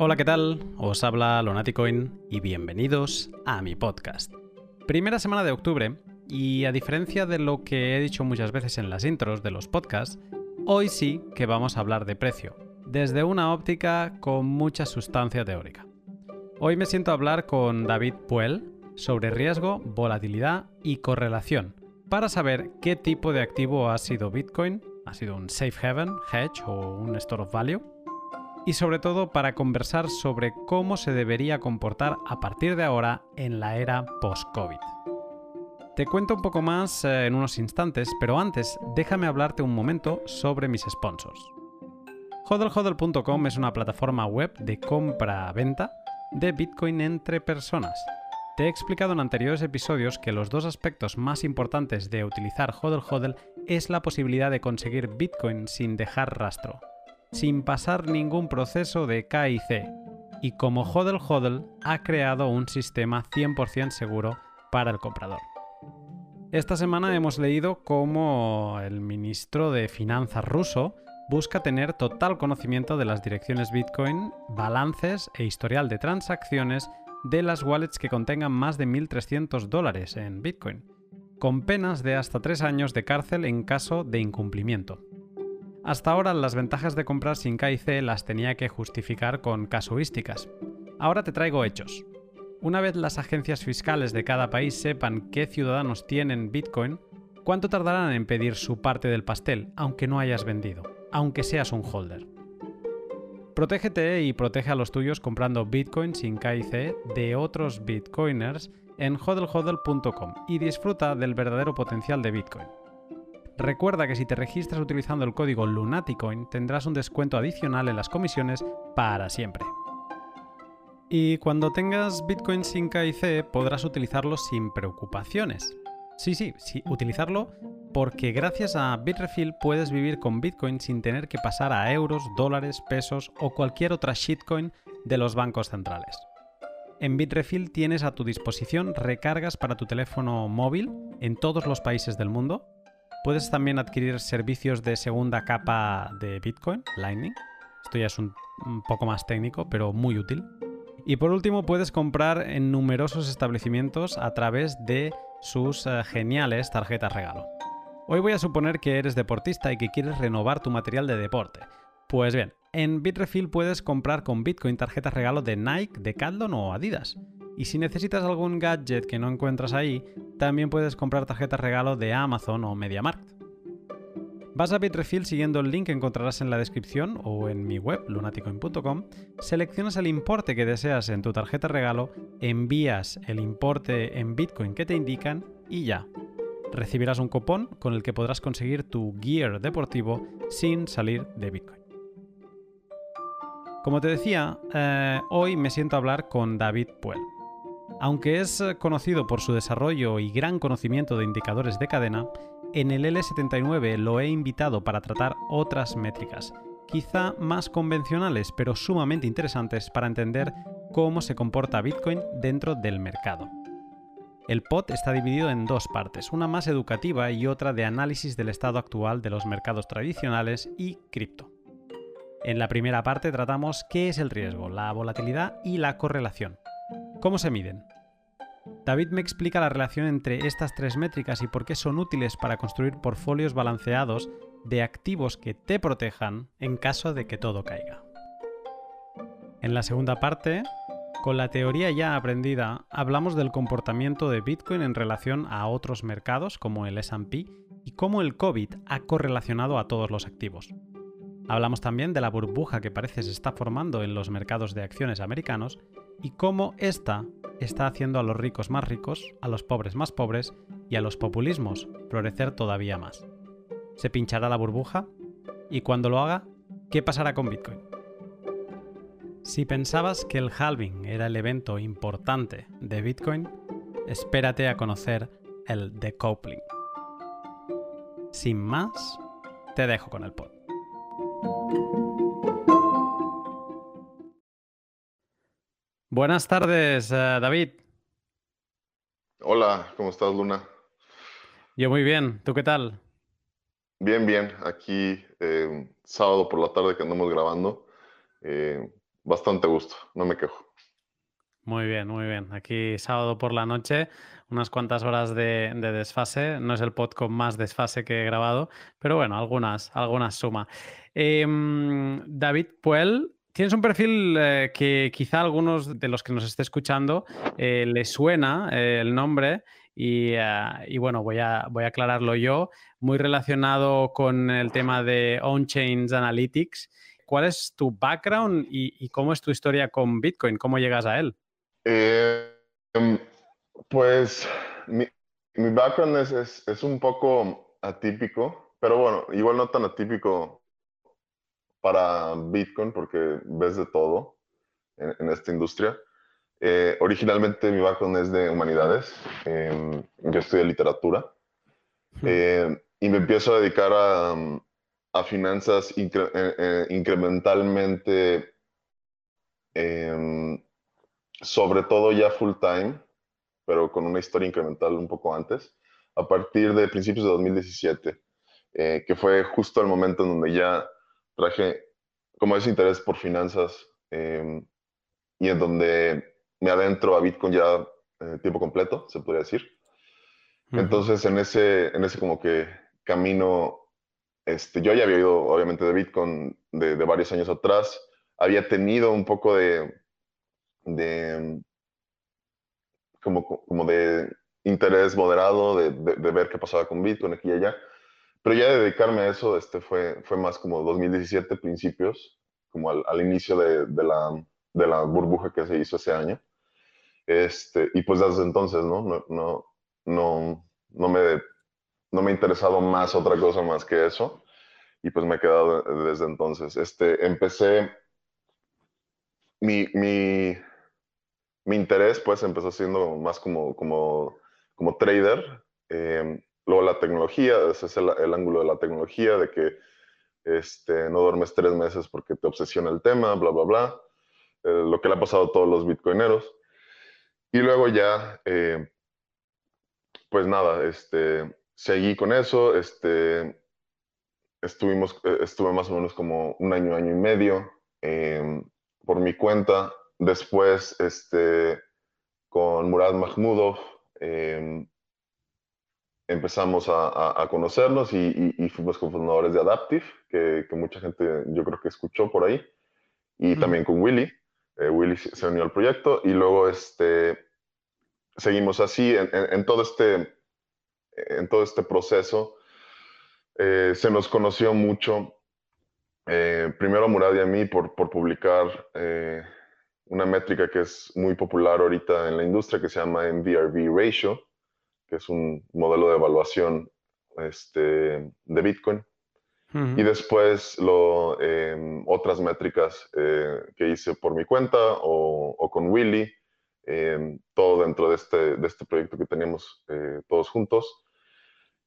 Hola, ¿qué tal? Os habla Lonaticoin y bienvenidos a mi podcast. Primera semana de octubre y a diferencia de lo que he dicho muchas veces en las intros de los podcasts, hoy sí que vamos a hablar de precio, desde una óptica con mucha sustancia teórica. Hoy me siento a hablar con David Puel sobre riesgo, volatilidad y correlación, para saber qué tipo de activo ha sido Bitcoin, ha sido un safe haven, hedge o un store of value, y sobre todo para conversar sobre cómo se debería comportar a partir de ahora en la era post-COVID. Te cuento un poco más eh, en unos instantes, pero antes déjame hablarte un momento sobre mis sponsors. HODLHODL.com es una plataforma web de compra-venta de Bitcoin entre personas. Te he explicado en anteriores episodios que los dos aspectos más importantes de utilizar HODL HODL es la posibilidad de conseguir Bitcoin sin dejar rastro, sin pasar ningún proceso de KIC. Y como HODL HODL ha creado un sistema 100% seguro para el comprador. Esta semana hemos leído cómo el ministro de Finanzas ruso busca tener total conocimiento de las direcciones Bitcoin, balances e historial de transacciones de las wallets que contengan más de 1.300 dólares en Bitcoin, con penas de hasta 3 años de cárcel en caso de incumplimiento. Hasta ahora las ventajas de comprar sin KIC las tenía que justificar con casuísticas. Ahora te traigo hechos. Una vez las agencias fiscales de cada país sepan qué ciudadanos tienen Bitcoin, ¿cuánto tardarán en pedir su parte del pastel, aunque no hayas vendido, aunque seas un holder? Protégete y protege a los tuyos comprando Bitcoin sin KIC de otros Bitcoiners en hodlhodl.com y disfruta del verdadero potencial de Bitcoin. Recuerda que si te registras utilizando el código Lunaticoin tendrás un descuento adicional en las comisiones para siempre. Y cuando tengas Bitcoin sin KIC podrás utilizarlo sin preocupaciones. Sí, sí, sí, utilizarlo porque gracias a Bitrefill puedes vivir con Bitcoin sin tener que pasar a euros, dólares, pesos o cualquier otra shitcoin de los bancos centrales. En Bitrefill tienes a tu disposición recargas para tu teléfono móvil en todos los países del mundo Puedes también adquirir servicios de segunda capa de Bitcoin, Lightning. Esto ya es un, poco más técnico, pero muy útil. Y por último, puedes comprar en numerosos establecimientos a través de sus eh, geniales tarjetas regalo. Hoy voy a suponer que eres deportista y que quieres renovar tu material de deporte. Pues bien, en Bitrefill puedes comprar con Bitcoin tarjetas regalo de Nike, Decathlon o Adidas. Y si necesitas algún gadget que no encuentras ahí, también puedes comprar tarjetas regalo de Amazon o MediaMarkt. Vas a Bitrefill siguiendo el link que encontrarás en la descripción o en mi web, lunaticoin.com, seleccionas el importe que deseas en tu tarjeta regalo, envías el importe en Bitcoin que te indican y ya. Recibirás un cupón con el que podrás conseguir tu gear deportivo sin salir de Bitcoin. Como te decía, eh, hoy me siento a hablar con David Puel. Aunque es eh, conocido por su desarrollo y gran conocimiento de indicadores de cadena, en el L79 lo he invitado para tratar otras métricas, quizá más convencionales pero sumamente interesantes para entender cómo se comporta Bitcoin dentro del mercado. El pod está dividido en dos partes, una más educativa y otra de análisis del estado actual de los mercados tradicionales y cripto. En la primera parte tratamos qué es el riesgo, la volatilidad y la correlación. ¿Cómo se miden? David me explica la relación entre estas tres métricas y por qué son útiles para construir portfolios balanceados de activos que te protejan en caso de que todo caiga. En la segunda parte, con la teoría ya aprendida, hablamos del comportamiento de Bitcoin en relación a otros mercados como el SP y cómo el COVID ha correlacionado a todos los activos. Hablamos también de la burbuja que parece se está formando en los mercados de acciones americanos y cómo esta está haciendo a los ricos más ricos, a los pobres más pobres y a los populismos florecer todavía más. ¿Se pinchará la burbuja? Y cuando lo haga, ¿qué pasará con Bitcoin? Si pensabas que el halving era el evento importante de Bitcoin, espérate a conocer el decoupling. Sin más, te dejo con el pod. Buenas tardes, eh, David. Hola, ¿cómo estás, Luna? Yo muy bien, ¿tú qué tal? Bien, bien. Aquí eh, sábado por la tarde que andamos grabando. Eh, bastante gusto, no me quejo. Muy bien, muy bien. Aquí sábado por la noche, unas cuantas horas de, desfase. No es el pod con más desfase que he grabado, pero bueno, algunas, algunas suma. Em, David Puel, tienes un perfil eh, que quizá a algunos de los que nos esté escuchando eh, les suena eh, el nombre y, bueno, voy a, voy a aclararlo yo, muy relacionado con el tema de on-chains analytics. ¿Cuál es tu background y cómo es tu historia con Bitcoin? ¿Cómo llegas a él? Em, pues mi, background es, un poco atípico, pero bueno, igual no tan atípico para Bitcoin porque ves de todo en, esta industria. Eh, originalmente mi background es de humanidades, em, yo estudié literatura eh, y me empiezo a dedicar a, a finanzas incrementalmente em, sobre todo ya full time, pero con una historia incremental un poco antes, a partir de principios de 2017, eh, que fue justo el momento en donde ya traje como ese interés por finanzas em, y en donde me adentro a Bitcoin ya eh, tiempo completo, se podría decir. Entonces, en ese, en ese como que camino, este, yo ya había oído obviamente de Bitcoin de, de varios años atrás, había tenido un poco de, de como, como de interés moderado, de, de, ver qué pasaba con Bitcoin aquí y allá. Pero ya de dedicarme a eso este fue, fue más como 2017, principios, como al, al inicio de, de, la, de la burbuja que se hizo ese año. Este, y pues desde entonces, ¿no? No, no, no, no, me, no me ha interesado más otra cosa más que eso. Y pues me he quedado desde entonces. Este, empecé mi, mi, mi interés pues empezó siendo más como, como, como trader. Eh, luego la tecnología, ese es el, ángulo de la tecnología, de que este, no duermes tres meses porque te obsesiona el tema, bla, bla, bla. Eh, lo que le ha pasado a todos los bitcoineros. Y luego ya, eh, pues nada, este, seguí con eso. Este, estuvimos, estuve más o menos como un año, año y medio por mi cuenta Después, este, con Murad Mahmudov, em, empezamos a, conocernos y, fuimos cofundadores de Adaptive, que, mucha gente yo creo que escuchó por ahí, y también con Willy. Eh, Willy se unió al proyecto y luego este, seguimos así en, todo, este, en todo este proceso. Eh, se nos conoció mucho, eh, primero a Murad y a mí por, por publicar una métrica que es muy popular ahorita en la industria que se llama MVRV Ratio, que es un modelo de evaluación este, de Bitcoin. Y después lo, em, otras métricas eh, que hice por mi cuenta o, con Willy, em, todo dentro de este, de este proyecto que teníamos eh, todos juntos.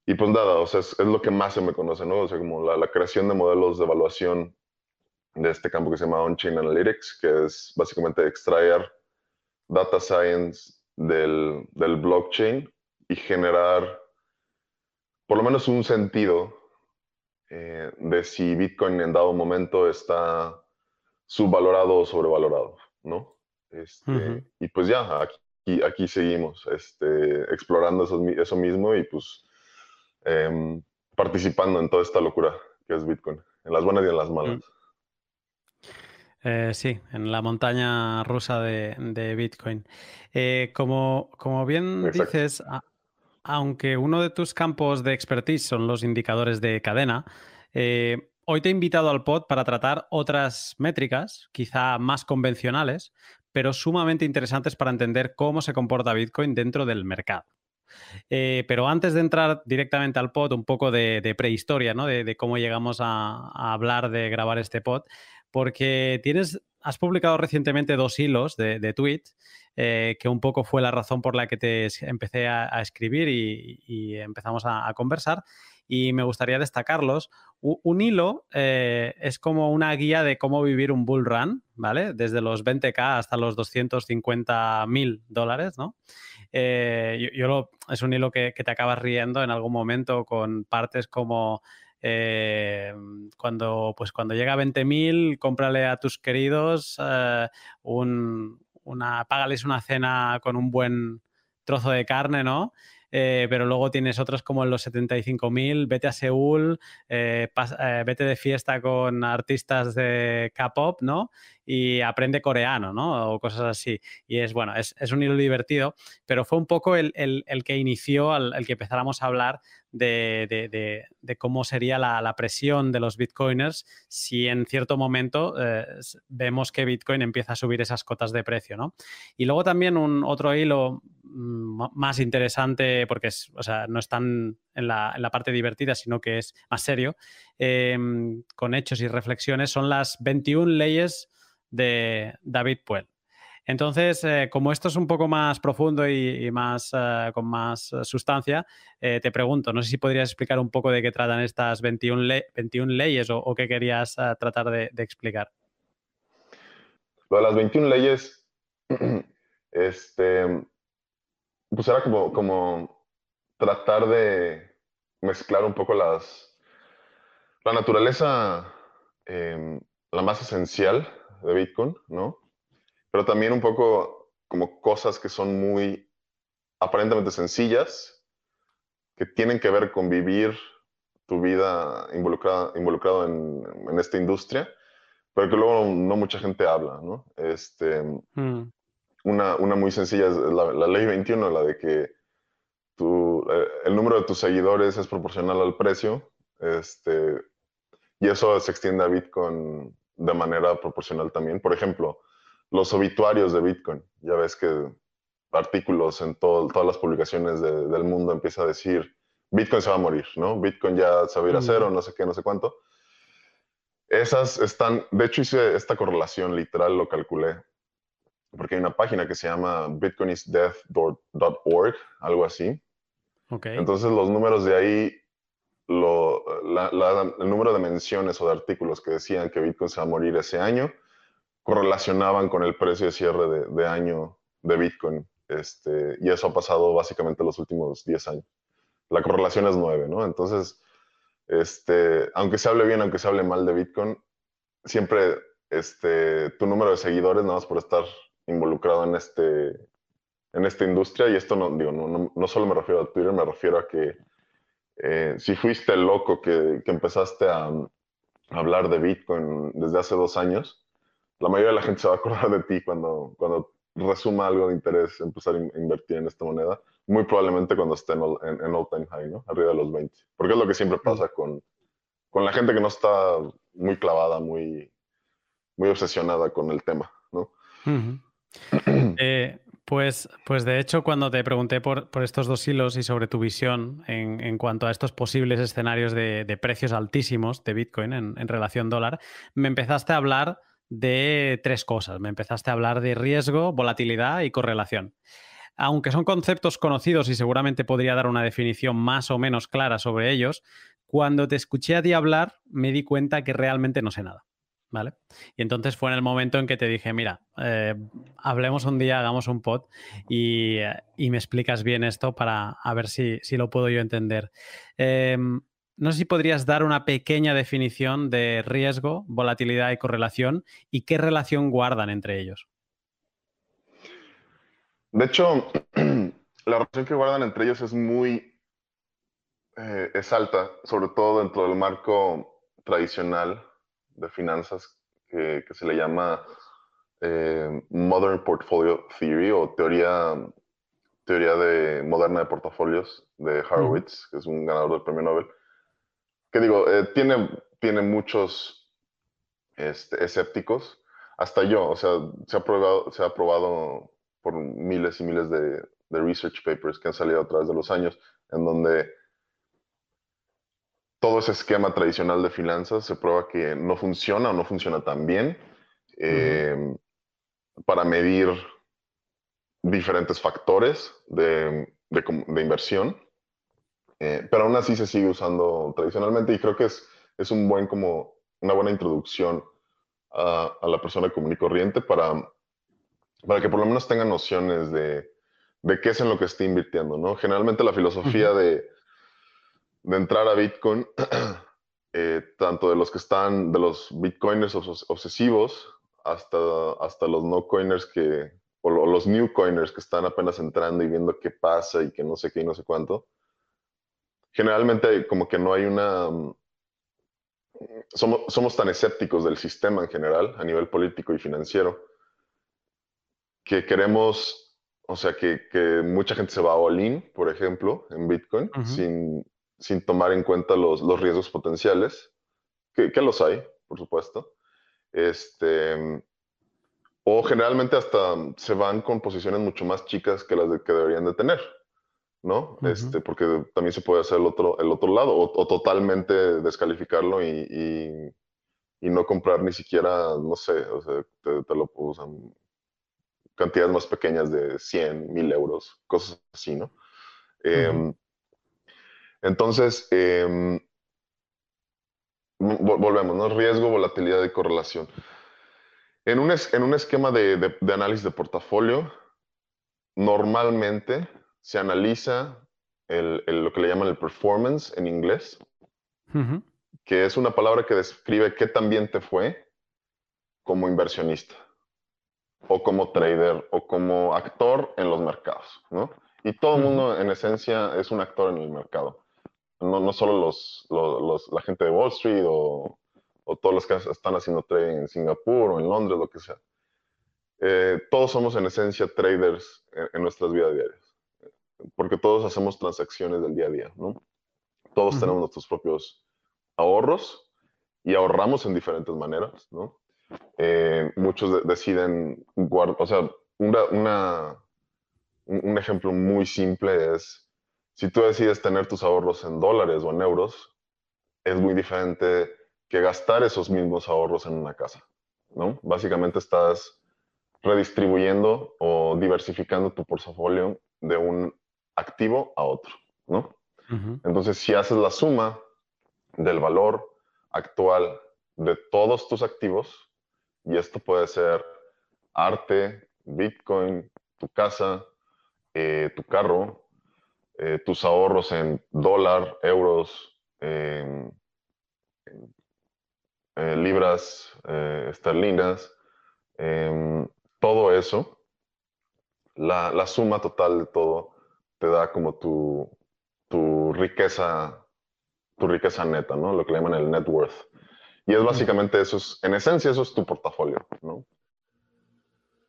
Y pues nada, o sea, es, es, lo que más se me conoce, ¿no? O sea, como la, la creación de modelos de evaluación de este campo que se llama On-Chain Analytics, que es básicamente extraer data science del, del, blockchain y generar por lo menos un sentido eh, de si Bitcoin en dado momento está subvalorado o sobrevalorado, ¿no? Este, y pues ya, aquí, aquí seguimos este, explorando eso, eso, mismo y pues em, participando en toda esta locura que es Bitcoin, en las buenas y en las malas. Eh, sí, en la montaña rusa de, Bitcoin. Eh, como, como, bien dices, aunque uno de tus campos de expertise son los indicadores de cadena, eh, hoy te he invitado al pod para tratar otras métricas, quizá más convencionales, pero sumamente interesantes para entender cómo se comporta Bitcoin dentro del mercado. pero antes de entrar directamente al pod, un poco de, prehistoria, ¿no? De, cómo llegamos a, hablar de grabar este pod, porque tienes, has publicado recientemente dos hilos de, de tweet, eh, que un poco fue la razón por la que te empecé a, escribir y, empezamos a, conversar. Y me gustaría destacarlos. un hilo eh, es como una guía de cómo vivir un bull run, ¿vale? Desde los 20k hasta los 250 mil dólares, ¿no? Eh, yo, es un hilo que, te acabas riendo en algún momento con partes como eh, cuando, pues cuando llega a 20.000, cómprale a tus queridos eh, un, una, págales una cena con un buen trozo de carne, ¿no? Eh, pero luego tienes otros como en los 75.000, vete a Seúl, eh, eh, vete de fiesta con artistas de K-pop, ¿no? Y aprende coreano, ¿no? O cosas así. Y es, bueno, es, un hilo divertido, pero fue un poco el, que inició, el que empezáramos a hablar de, cómo sería la, presión de los bitcoiners si en cierto momento vemos que Bitcoin empieza a subir esas cotas de precio, ¿no? Y luego también un otro hilo mm, más interesante, porque es, o sea, no es tan en la, en la, parte divertida, sino que es más serio, em, con hechos y reflexiones, son las 21 leyes de David Puel. Entonces, eh, como esto es un poco más profundo y, más eh, con más eh, sustancia, te pregunto, no sé si podrías explicar un poco de qué tratan estas 21, 21 leyes o, qué querías tratar de, explicar. Lo de las 21 leyes, este, pues era como, como tratar de mezclar un poco las, la naturaleza, em, la más esencial de Bitcoin, ¿no? Pero también un poco como cosas que son muy aparentemente sencillas, que tienen que ver con vivir tu vida involucrada, involucrado en, en esta industria, pero que luego no mucha gente habla, ¿no? Este, mm. una, una, muy sencilla es la, la, ley 21, la de que tu, eh, el número de tus seguidores es proporcional al precio, este, y eso se extiende a Bitcoin de manera proporcional también. Por ejemplo, los obituarios de Bitcoin. Ya ves que artículos en todas las publicaciones del mundo empieza a decir, Bitcoin se va a morir, ¿no? Bitcoin ya se va a ir a cero, no sé qué, no sé cuánto. Esas están, de hecho hice esta correlación literal, lo calculé, porque hay una página que se llama bitcoinisdeath.org, algo así. Okay. Entonces los números de ahí, lo, el número de menciones o de artículos que decían que Bitcoin se va a morir ese año, correlacionaban con el precio de cierre de, año de Bitcoin. Este, y eso ha pasado básicamente los últimos 10 años. La correlación es 9, ¿no? Entonces, este, aunque se hable bien, aunque se hable mal de Bitcoin, siempre este, tu número de seguidores, nada más por estar involucrado en, este, en esta industria, y esto no, digo, no, no, solo me refiero a Twitter, me refiero a que eh, si fuiste el loco que, que empezaste a hablar de Bitcoin desde hace dos años, la mayoría de la gente se va a acordar de ti cuando, cuando resuma algo de interés empezar a invertir en esta moneda, muy probablemente cuando esté en, en, all time high, ¿no? Arriba de los 20. Porque es lo que siempre pasa con, con la gente que no está muy clavada, muy, muy obsesionada con el tema, ¿no? Eh, pues, pues de hecho, cuando te pregunté por, por estos dos hilos y sobre tu visión en, en cuanto a estos posibles escenarios de, de precios altísimos de Bitcoin en, en relación dólar, me empezaste a hablar de tres cosas. Me empezaste a hablar de riesgo, volatilidad y correlación. Aunque son conceptos conocidos y seguramente podría dar una definición más o menos clara sobre ellos, cuando te escuché a ti hablar me di cuenta que realmente no sé nada. ¿Vale? Y entonces fue en el momento en que te dije, mira, eh, hablemos un día, hagamos un pod y, me explicas bien esto para a ver si, si lo puedo yo entender. Em, no sé si podrías dar una pequeña definición de riesgo, volatilidad y correlación y qué relación guardan entre ellos. De hecho, la relación que guardan entre ellos es muy, eh, es alta, sobre todo dentro del marco tradicional de finanzas que, se le llama eh, Modern Portfolio Theory o teoría, teoría de, moderna de portafolios de Horowitz, que es un ganador del premio Nobel que digo, eh, tiene, tiene muchos este, escépticos, hasta yo, o sea, se ha, probado, se ha probado por miles y miles de, research papers que han salido a través de los años, en donde todo ese esquema tradicional de finanzas se prueba que no funciona o no funciona tan bien eh, para medir diferentes factores de, de inversión eh, pero aún así se sigue usando tradicionalmente y creo que es, es un buen, como una buena introducción a, a, la persona común y corriente para, para que por lo menos tenga nociones de, de qué es en lo que está invirtiendo, ¿no? Generalmente la filosofía de, de entrar a Bitcoin eh, tanto de los que están, de los bitcoiners obsesivos, hasta, hasta los no coiners que, o los new coiners que están apenas entrando y viendo qué pasa y que no sé qué y no sé cuánto. Generalmente como que no hay una... Mm, somos, somos tan escépticos del sistema en general, a nivel político y financiero, que queremos, o sea, que, que mucha gente se va a all-in, por ejemplo, en Bitcoin, sin, sin tomar en cuenta los, los riesgos potenciales, que, que, los hay, por supuesto. Este, o generalmente hasta se van con posiciones mucho más chicas que las de, que deberían de tener, ¿no? este, porque también se puede hacer el otro, el otro lado, o, totalmente descalificarlo y, y, no comprar ni siquiera, no sé, o sea, te, lo usan cantidades más pequeñas de 100, 1000 euros, cosas así, ¿no? Em, entonces, em, volvemos, ¿no? Riesgo, volatilidad y correlación. En un, en un esquema de, de, análisis de portafolio, normalmente se analiza el, lo que le llaman el performance en inglés, que es una palabra que describe qué tan bien te fue como inversionista, o como trader, o como actor en los mercados, ¿no? Y todo el mundo, en esencia, es un actor en el mercado no, no solo los, los, la gente de Wall Street o, o, todos los que están haciendo trading en Singapur o en Londres, lo que sea. Eh, todos somos en esencia traders en, nuestras vidas diarias, porque todos hacemos transacciones del día a día, ¿no? Todos tenemos nuestros propios ahorros y ahorramos en diferentes maneras, ¿no? Eh, muchos deciden guardar, o sea, una, una, un ejemplo muy simple es si tú decides tener tus ahorros en dólares o en euros, es muy diferente que gastar esos mismos ahorros en una casa, ¿no? Básicamente estás redistribuyendo o diversificando tu portafolio de un activo a otro, ¿no? Entonces, si haces la suma del valor actual de todos tus activos, y esto puede ser arte, Bitcoin, tu casa, eh, tu carro, eh, tus ahorros en dólar, euros, eh, libras esterlinas, em, todo eso, la, la, suma total de todo te da como tu, tu riqueza, tu riqueza neta, ¿no? Lo que le llaman el net worth. Y es básicamente eso, es, en esencia eso es tu portafolio, ¿no?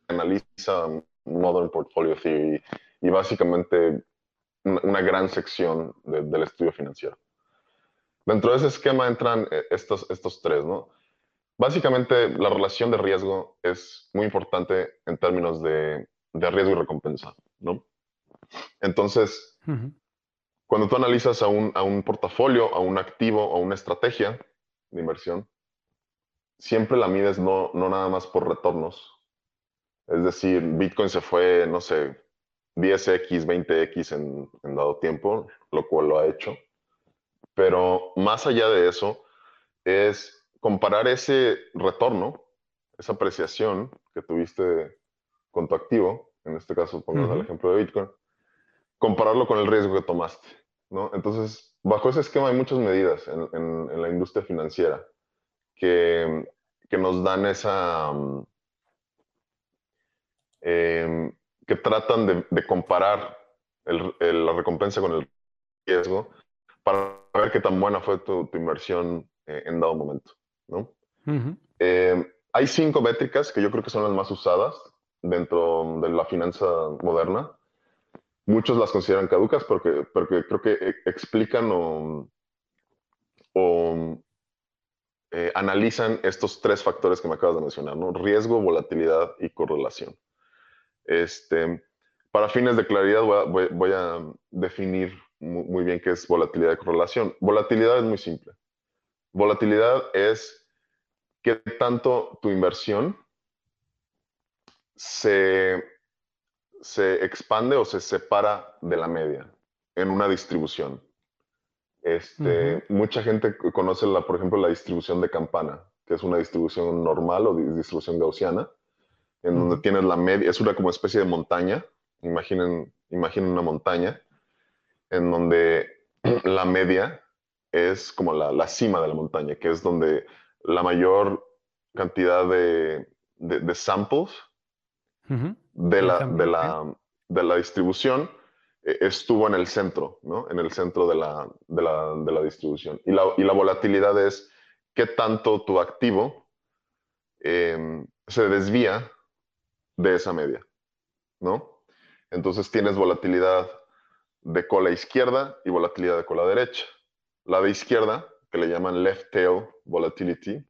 Analiza Modern Portfolio Theory y básicamente una gran sección del estudio financiero. Dentro de ese esquema entran eh, estos, estos tres, ¿no? Básicamente, la relación de riesgo es muy importante en términos de, de riesgo y recompensa, ¿no? Entonces, cuando tú analizas a un, a un portafolio, a un activo, o una estrategia de inversión, siempre la mides no, no nada más por retornos. Es decir, Bitcoin se fue, no sé, 10x, 20x en, dado tiempo, lo cual lo ha hecho. Pero más allá de eso, es comparar ese retorno, esa apreciación que tuviste con tu activo, en este caso pongamos el ejemplo de Bitcoin, compararlo con el riesgo que tomaste. ¿no? Entonces, bajo ese esquema hay muchas medidas en, la industria financiera que, que nos dan esa... Eh, que tratan de, comparar la recompensa con el riesgo para ver qué tan buena fue tu, inversión eh, en dado momento. ¿no? Eh, hay cinco métricas que yo creo que son las más usadas dentro de la finanza moderna. Muchos las consideran caducas porque, porque creo que e, explican o, eh, analizan estos tres factores que me acabas de mencionar, ¿no? riesgo, volatilidad y correlación. Este, para fines de claridad voy a, definir muy, bien qué es volatilidad de correlación. Volatilidad es muy simple. Volatilidad es qué tanto tu inversión se, se expande o se separa de la media en una distribución. Este, Mucha gente conoce, la, por ejemplo, la distribución de campana, que es una distribución normal o distribución gaussiana en donde tienes la media, es una como especie de montaña, imaginen, imaginen una montaña, en donde la media es como la, cima de la montaña, que es donde la mayor cantidad de, samples de, la, de, la, de la distribución eh, estuvo en el centro, ¿no? En el centro de la, de la, distribución. Y la, y la, volatilidad es qué tanto tu activo em, se desvía de esa media, ¿no? Entonces tienes volatilidad de cola izquierda y volatilidad de cola derecha. La de izquierda, que le llaman left tail volatility,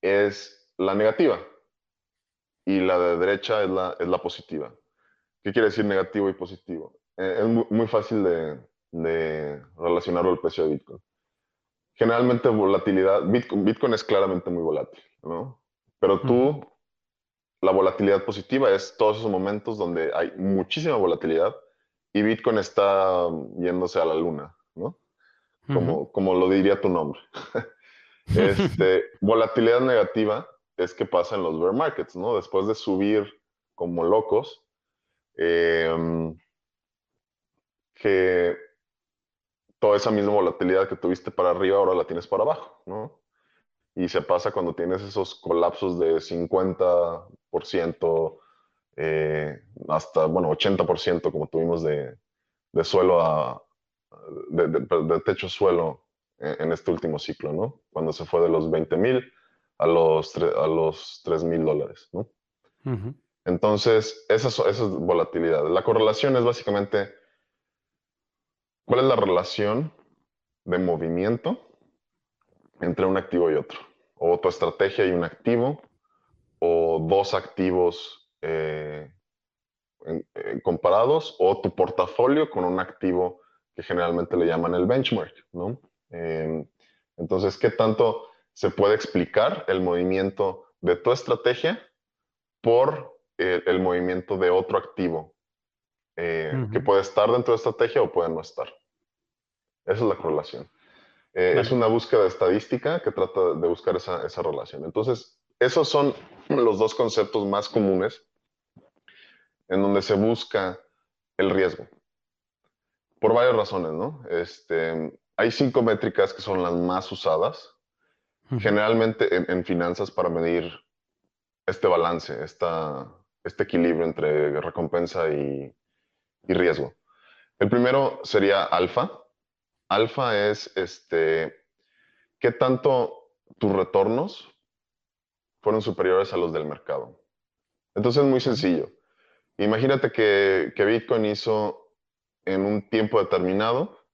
es la negativa y la de derecha es la, es la positiva. ¿Qué quiere decir negativo y positivo? Eh, es muy, fácil de, de, relacionarlo al precio de Bitcoin. Generalmente volatilidad, Bitcoin, Bitcoin es claramente muy volátil, ¿no? Pero tú, la volatilidad positiva es todos esos momentos donde hay muchísima volatilidad y Bitcoin está yéndose a la luna, ¿no? Como, como lo diría tu nombre. este, volatilidad negativa es que pasa en los bear markets, ¿no? Después de subir como locos, Em, que toda esa misma volatilidad que tuviste para arriba ahora la tienes para abajo, ¿no? Y se pasa cuando tienes esos colapsos de 50%, eh, hasta, bueno, 80% como tuvimos de, de suelo a, de, techo suelo en, este último ciclo, ¿no? Cuando se fue de los 20 mil a los, a los 3 mil dólares, ¿no? Entonces, esa es, volatilidad. La correlación es básicamente cuál es la relación de movimiento entre un activo y otro. O tu estrategia y un activo, o dos activos eh, comparados, o tu portafolio con un activo que generalmente le llaman el benchmark, ¿no? Em, entonces, ¿qué tanto se puede explicar el movimiento de tu estrategia por el, movimiento de otro activo eh, que puede estar dentro de estrategia o puede no estar. Esa es la correlación. Eh, es una búsqueda estadística que trata de buscar esa, esa, relación. Entonces, esos son los dos conceptos más comunes en donde se busca el riesgo. Por varias razones, ¿no? Este, hay cinco métricas que son las más usadas, generalmente en, finanzas para medir este balance, esta, este equilibrio entre recompensa y, riesgo. El primero sería alfa. Alfa es este, qué tanto tus retornos fueron superiores a los del mercado. Entonces es muy sencillo. Imagínate que, Bitcoin hizo en un tiempo determinado,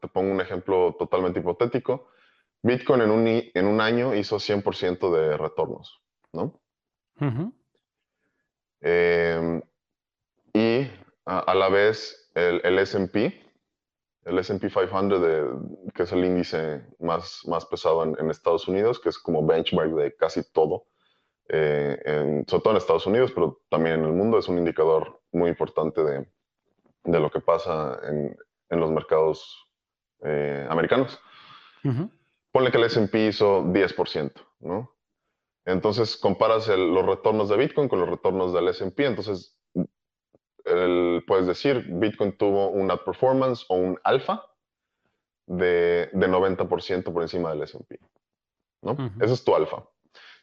te pongo un ejemplo totalmente hipotético, Bitcoin en un, en un año hizo 100% de retornos, ¿no? Em, y a, la vez el, el SP, el SP 500, que es el índice más, más pesado en, Estados Unidos, que es como benchmark de casi todo, eh, en, sobre todo en Estados Unidos, pero también en el mundo, es un indicador muy importante de, de lo que pasa en, en los mercados eh, americanos. Ponle que el SP hizo 10%, ¿no? Entonces comparas los retornos de Bitcoin con los retornos del SP. Entonces puedes decir, Bitcoin tuvo una performance o un alfa de, 90% por encima del SP. ¿no? Ese es tu alfa.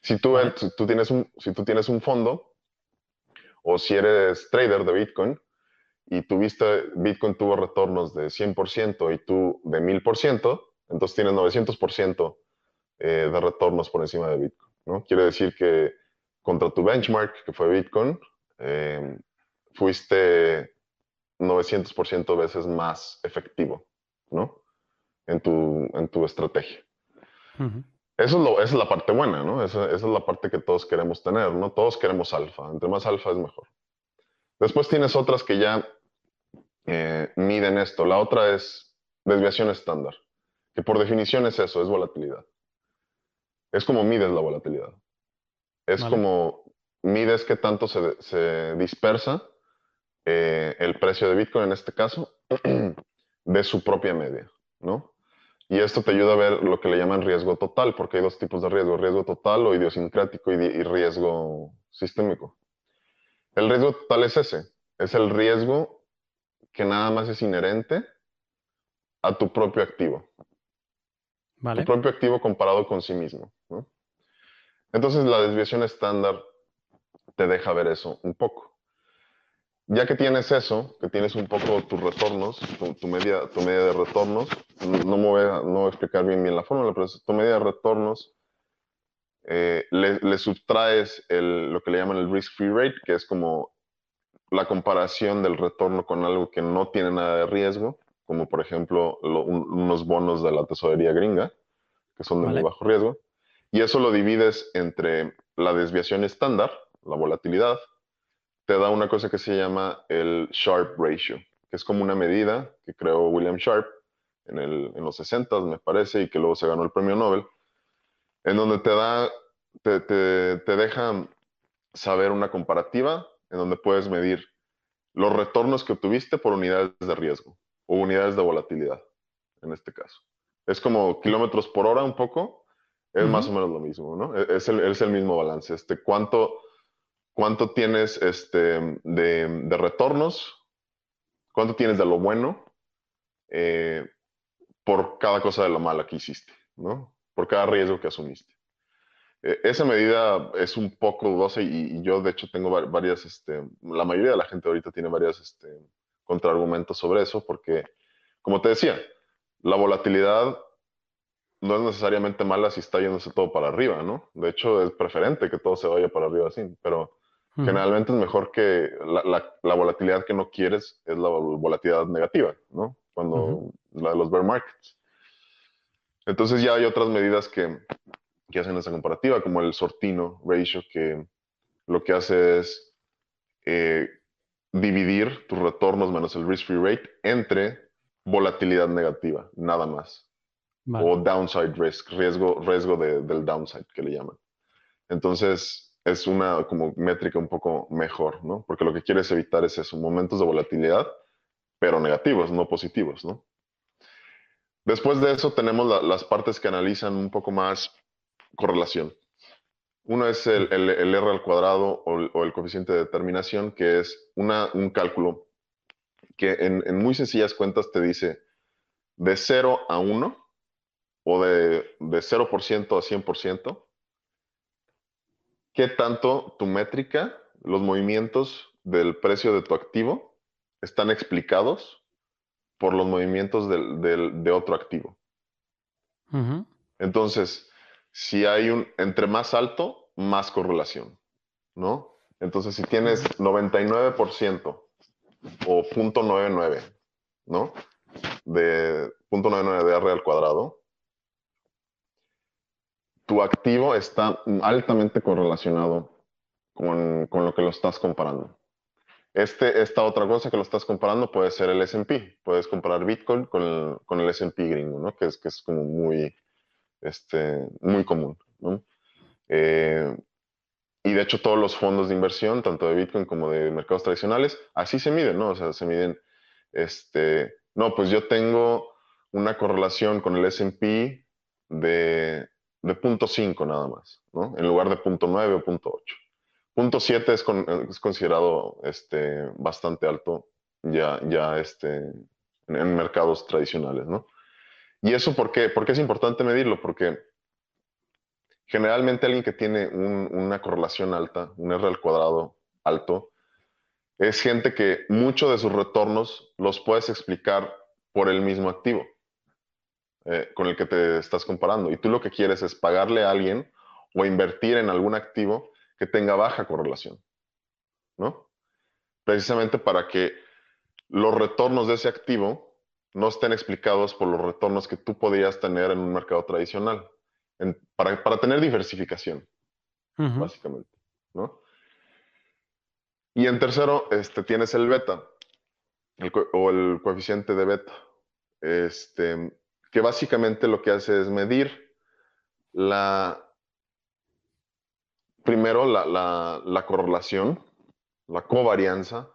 Si tú, tú tienes un, si tú tienes un fondo o si eres trader de Bitcoin y tuviste, Bitcoin tuvo retornos de 100% y tú de 1000%, entonces tienes 900% eh, de retornos por encima de Bitcoin. ¿no? Quiere decir que contra tu benchmark, que fue Bitcoin, eh, fuiste 900% veces más efectivo, ¿no? En tu, en tu estrategia. Eso es lo, esa es la parte buena, ¿no? Esa, es la parte que todos queremos tener, ¿no? Todos queremos alfa. Entre más alfa es mejor. Después tienes otras que ya eh, miden esto. La otra es desviación estándar, que por definición es eso, es volatilidad es como mides la volatilidad. Es como mides qué tanto se, dispersa eh, el precio de Bitcoin, en este caso, de su propia media, ¿no? Y esto te ayuda a ver lo que le llaman riesgo total, porque hay dos tipos de riesgo, riesgo total o idiosincrático y, y riesgo sistémico. El riesgo total es ese, es el riesgo que nada más es inherente a tu propio activo. Tu propio activo comparado con sí mismo. Entonces la desviación estándar te deja ver eso un poco. Ya que tienes eso, que tienes un poco tus retornos, tu, media, tu media de retornos, no me voy a, no explicar bien, bien la fórmula, pero tu media de retornos eh, le, subtraes lo que le llaman el risk-free rate, que es como la comparación del retorno con algo que no tiene nada de riesgo, como por ejemplo unos bonos de la tesorería gringa, que son de muy bajo riesgo, y eso lo divides entre la desviación estándar, la volatilidad, te da una cosa que se llama el Sharp Ratio, que es como una medida que creó William Sharp en, en los 60, me parece, y que luego se ganó el premio Nobel, en donde te da, te, te, te deja saber una comparativa en donde puedes medir los retornos que obtuviste por unidades de riesgo o unidades de volatilidad, en este caso. Es como kilómetros por hora un poco, es más o menos lo mismo, ¿no? E, es el, es el mismo balance. Este, ¿cuánto, ¿Cuánto tienes este, de, de retornos? ¿Cuánto tienes de lo bueno eh, por cada cosa de lo mala que hiciste, ¿no? Por cada riesgo que asumiste. E, esa medida es un poco dudosa y, yo de hecho tengo varias, este, la mayoría de la gente ahorita tiene varias este, contraargumentos sobre eso porque, como te decía, la volatilidad no es necesariamente mala si está yéndose todo para arriba, ¿no? De hecho, es preferente que todo se vaya para arriba así, pero generalmente es mejor que la, volatilidad que no quieres es la volatilidad negativa, ¿no? Cuando la de los bear markets. Entonces ya hay otras medidas que, que hacen esa comparativa, como el Sortino Ratio, que lo que hace es eh, dividir tus retornos menos el risk-free rate entre volatilidad negativa, nada más. O downside risk, riesgo, riesgo del downside que le llaman. Entonces, es una como métrica un poco mejor, ¿no? Porque lo que quieres evitar es eso, momentos de volatilidad, pero negativos, no positivos, ¿no? Después de eso tenemos las partes que analizan un poco más correlación. Uno es el, R al cuadrado o el, coeficiente de determinación, que es una, un cálculo que en, muy sencillas cuentas te dice de 0 a 1 o de, de 0% a 100%, qué tanto tu métrica, los movimientos del precio de tu activo están explicados por los movimientos de otro activo. Entonces, si hay un, entre más alto, más correlación, ¿no? Entonces, si tienes 99% o 0.99, ¿no? De 0.99 de R al cuadrado, tu activo está altamente correlacionado con, con, lo que lo estás comparando. Este, esta otra cosa que lo estás comparando puede ser el S&P. Puedes comparar Bitcoin con el, con el S&P gringo, ¿no? Que es, que es como muy, este, muy común. ¿no? Eh, y de hecho todos los fondos de inversión, tanto de Bitcoin como de mercados tradicionales, así se miden, ¿no? O sea, se miden, este, no, pues yo tengo una correlación con el S&P de, de 0.5 nada más, ¿no? En lugar de 0.9 o 0.8. 0.7 es, es considerado este, bastante alto ya, ya este, en mercados tradicionales, ¿no? ¿Y eso por qué? ¿Por es importante medirlo? Porque generalmente alguien que tiene una correlación alta, un R al cuadrado alto, es gente que muchos de sus retornos los puedes explicar por el mismo activo eh, con el que te estás comparando. Y tú lo que quieres es pagarle a alguien o invertir en algún activo que tenga baja correlación, ¿no? Precisamente para que los retornos de ese activo no estén explicados por los retornos que tú podrías tener en un mercado tradicional, para, para, tener diversificación, básicamente, ¿no? Y en tercero, este, tienes el beta, o el coeficiente de beta, este, que básicamente lo que hace es medir la, primero, la, la, la correlación, la covarianza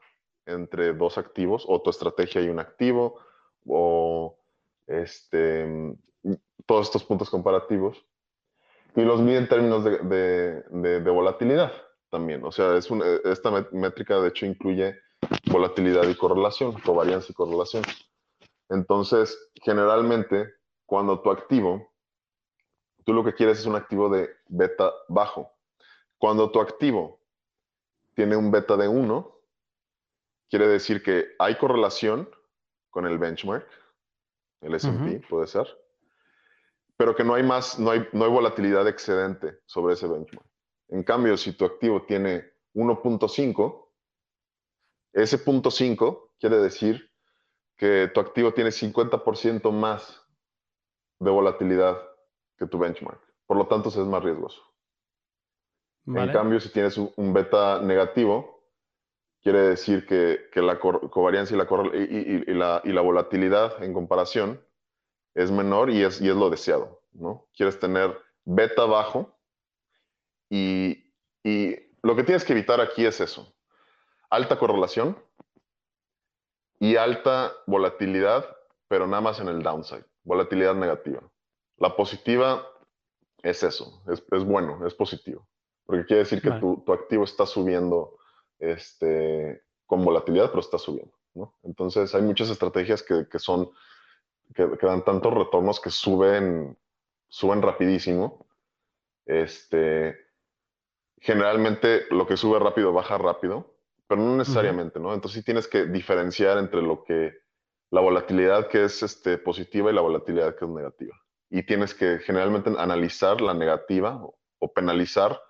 entre dos activos, o tu estrategia y un activo, o este, todos estos puntos comparativos y los mide en términos de, de, volatilidad también. O sea, es esta métrica de hecho incluye volatilidad y correlación, covarianza y correlación. Entonces, generalmente, cuando tu activo, tú lo que quieres es un activo de beta bajo. Cuando tu activo tiene un beta de 1, quiere decir que hay correlación con el benchmark, el S&P puede ser, pero que no hay más, no hay, no hay volatilidad excedente sobre ese benchmark. En cambio, si tu activo tiene 1.5, ese punto 5 quiere decir que tu activo tiene 50% más de volatilidad que tu benchmark. Por lo tanto, es más riesgoso. En cambio, si tienes un, beta negativo, quiere decir que, la covariancia y la, y, la, volatilidad en comparación es menor y es, y es lo deseado. ¿no? Quieres tener beta bajo y, y lo que tienes que evitar aquí es eso. Alta correlación y alta volatilidad, pero nada más en el downside. Volatilidad negativa. La positiva es eso, es, es bueno, es positivo. Porque quiere decir que tu, tu, activo está subiendo este, con volatilidad, pero está subiendo. ¿no? Entonces hay muchas estrategias que, que son, que, que, dan tantos retornos que suben, suben rapidísimo. Este, generalmente lo que sube rápido baja rápido, pero no necesariamente, ¿no? Entonces sí tienes que diferenciar entre lo que, la volatilidad que es este, positiva y la volatilidad que es negativa. Y tienes que generalmente analizar la negativa o penalizar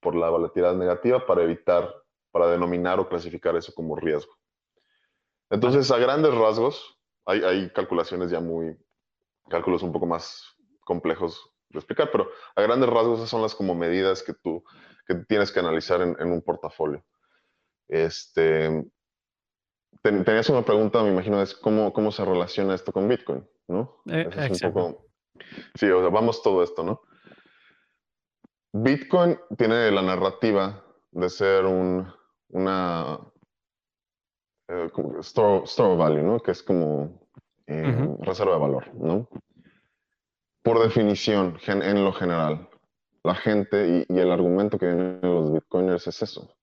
por la volatilidad negativa para evitar, para denominar o clasificar eso como riesgo. Entonces, a grandes rasgos, hay, hay calculaciones ya muy, cálculos un poco más complejos de explicar, pero a grandes rasgos esas son las como medidas que tú que tienes que analizar en, en un portafolio. Este, tenías una pregunta, me imagino, es cómo, cómo se relaciona esto con Bitcoin, ¿no? Eh, es un poco, sí, o sea, vamos todo esto, ¿no? Bitcoin tiene la narrativa de ser un, una eh, store, of value, ¿no? Que es como eh, reserva de valor, ¿no? Por definición, en lo general, la gente y, el argumento que vienen los bitcoiners es eso.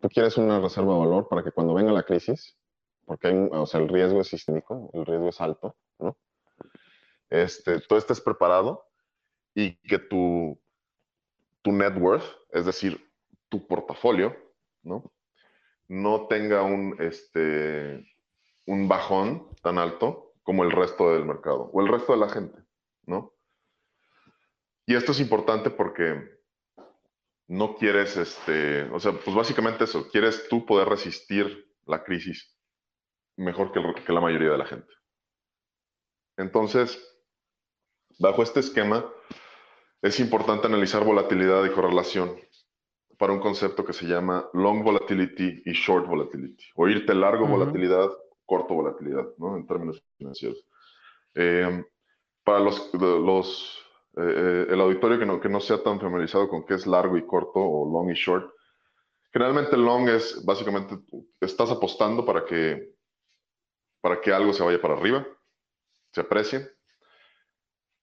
Tú quieres una reserva de valor para que cuando venga la crisis, porque hay, o sea, el riesgo es sistémico, el riesgo es alto, ¿no? Este, tú estés preparado y que tu tu net worth, es decir, tu portafolio, ¿no? No tenga un, este, un bajón tan alto como el resto del mercado o el resto de la gente, ¿no? Y esto es importante porque no quieres, este, o sea, pues básicamente eso, quieres tú poder resistir la crisis mejor que, que la mayoría de la gente. Entonces, bajo este esquema, es importante analizar volatilidad y correlación para un concepto que se llama long volatility y short volatility, o irte largo volatilidad, corto volatilidad, ¿no? En términos financieros. Eh, para los, los eh, el auditorio que no, que no sea tan familiarizado con qué es largo y corto, o long y short, generalmente long es básicamente, estás apostando para que, para que algo se vaya para arriba, se aprecie,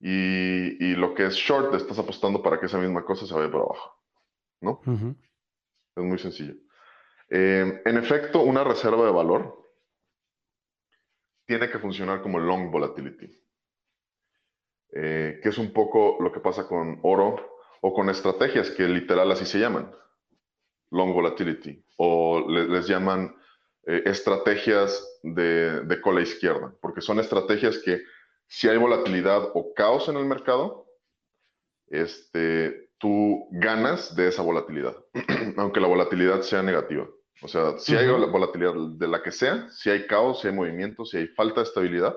y, lo que es short, estás apostando para que esa misma cosa se vaya para abajo. ¿No? Es muy sencillo. Eh, en efecto, una reserva de valor tiene que funcionar como long volatility, eh, que es un poco lo que pasa con oro o con estrategias que literal así se llaman, long volatility, o les llaman eh, estrategias de, de cola izquierda, porque son estrategias que si hay volatilidad o caos en el mercado, este, tú ganas de esa volatilidad, aunque la volatilidad sea negativa. O sea, si hay volatilidad de la que sea, si hay caos, si hay movimiento, si hay falta de estabilidad,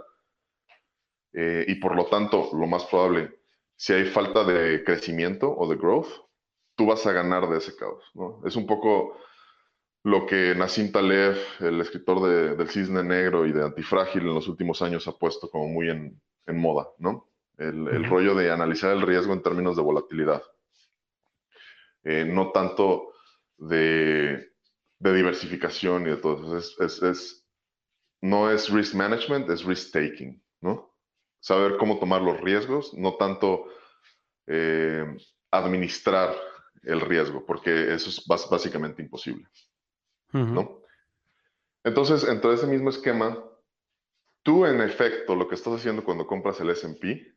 eh, y por lo tanto, lo más probable, si hay falta de crecimiento o de growth, tú vas a ganar de ese caos. ¿no? Es un poco lo que Nassim Taleb, el escritor de, del Cisne Negro y de Antifrágil en los últimos años ha puesto como muy en, en moda, ¿no? El, el, rollo de analizar el riesgo en términos de volatilidad. Eh, no tanto de, de, diversificación y de todo. Es, es, es, no es risk management, es risk taking, ¿no? Saber cómo tomar los riesgos, no tanto eh, administrar el riesgo, porque eso es básicamente imposible. ¿no? Entonces, entre ese mismo esquema, tú en efecto lo que estás haciendo cuando compras el S&P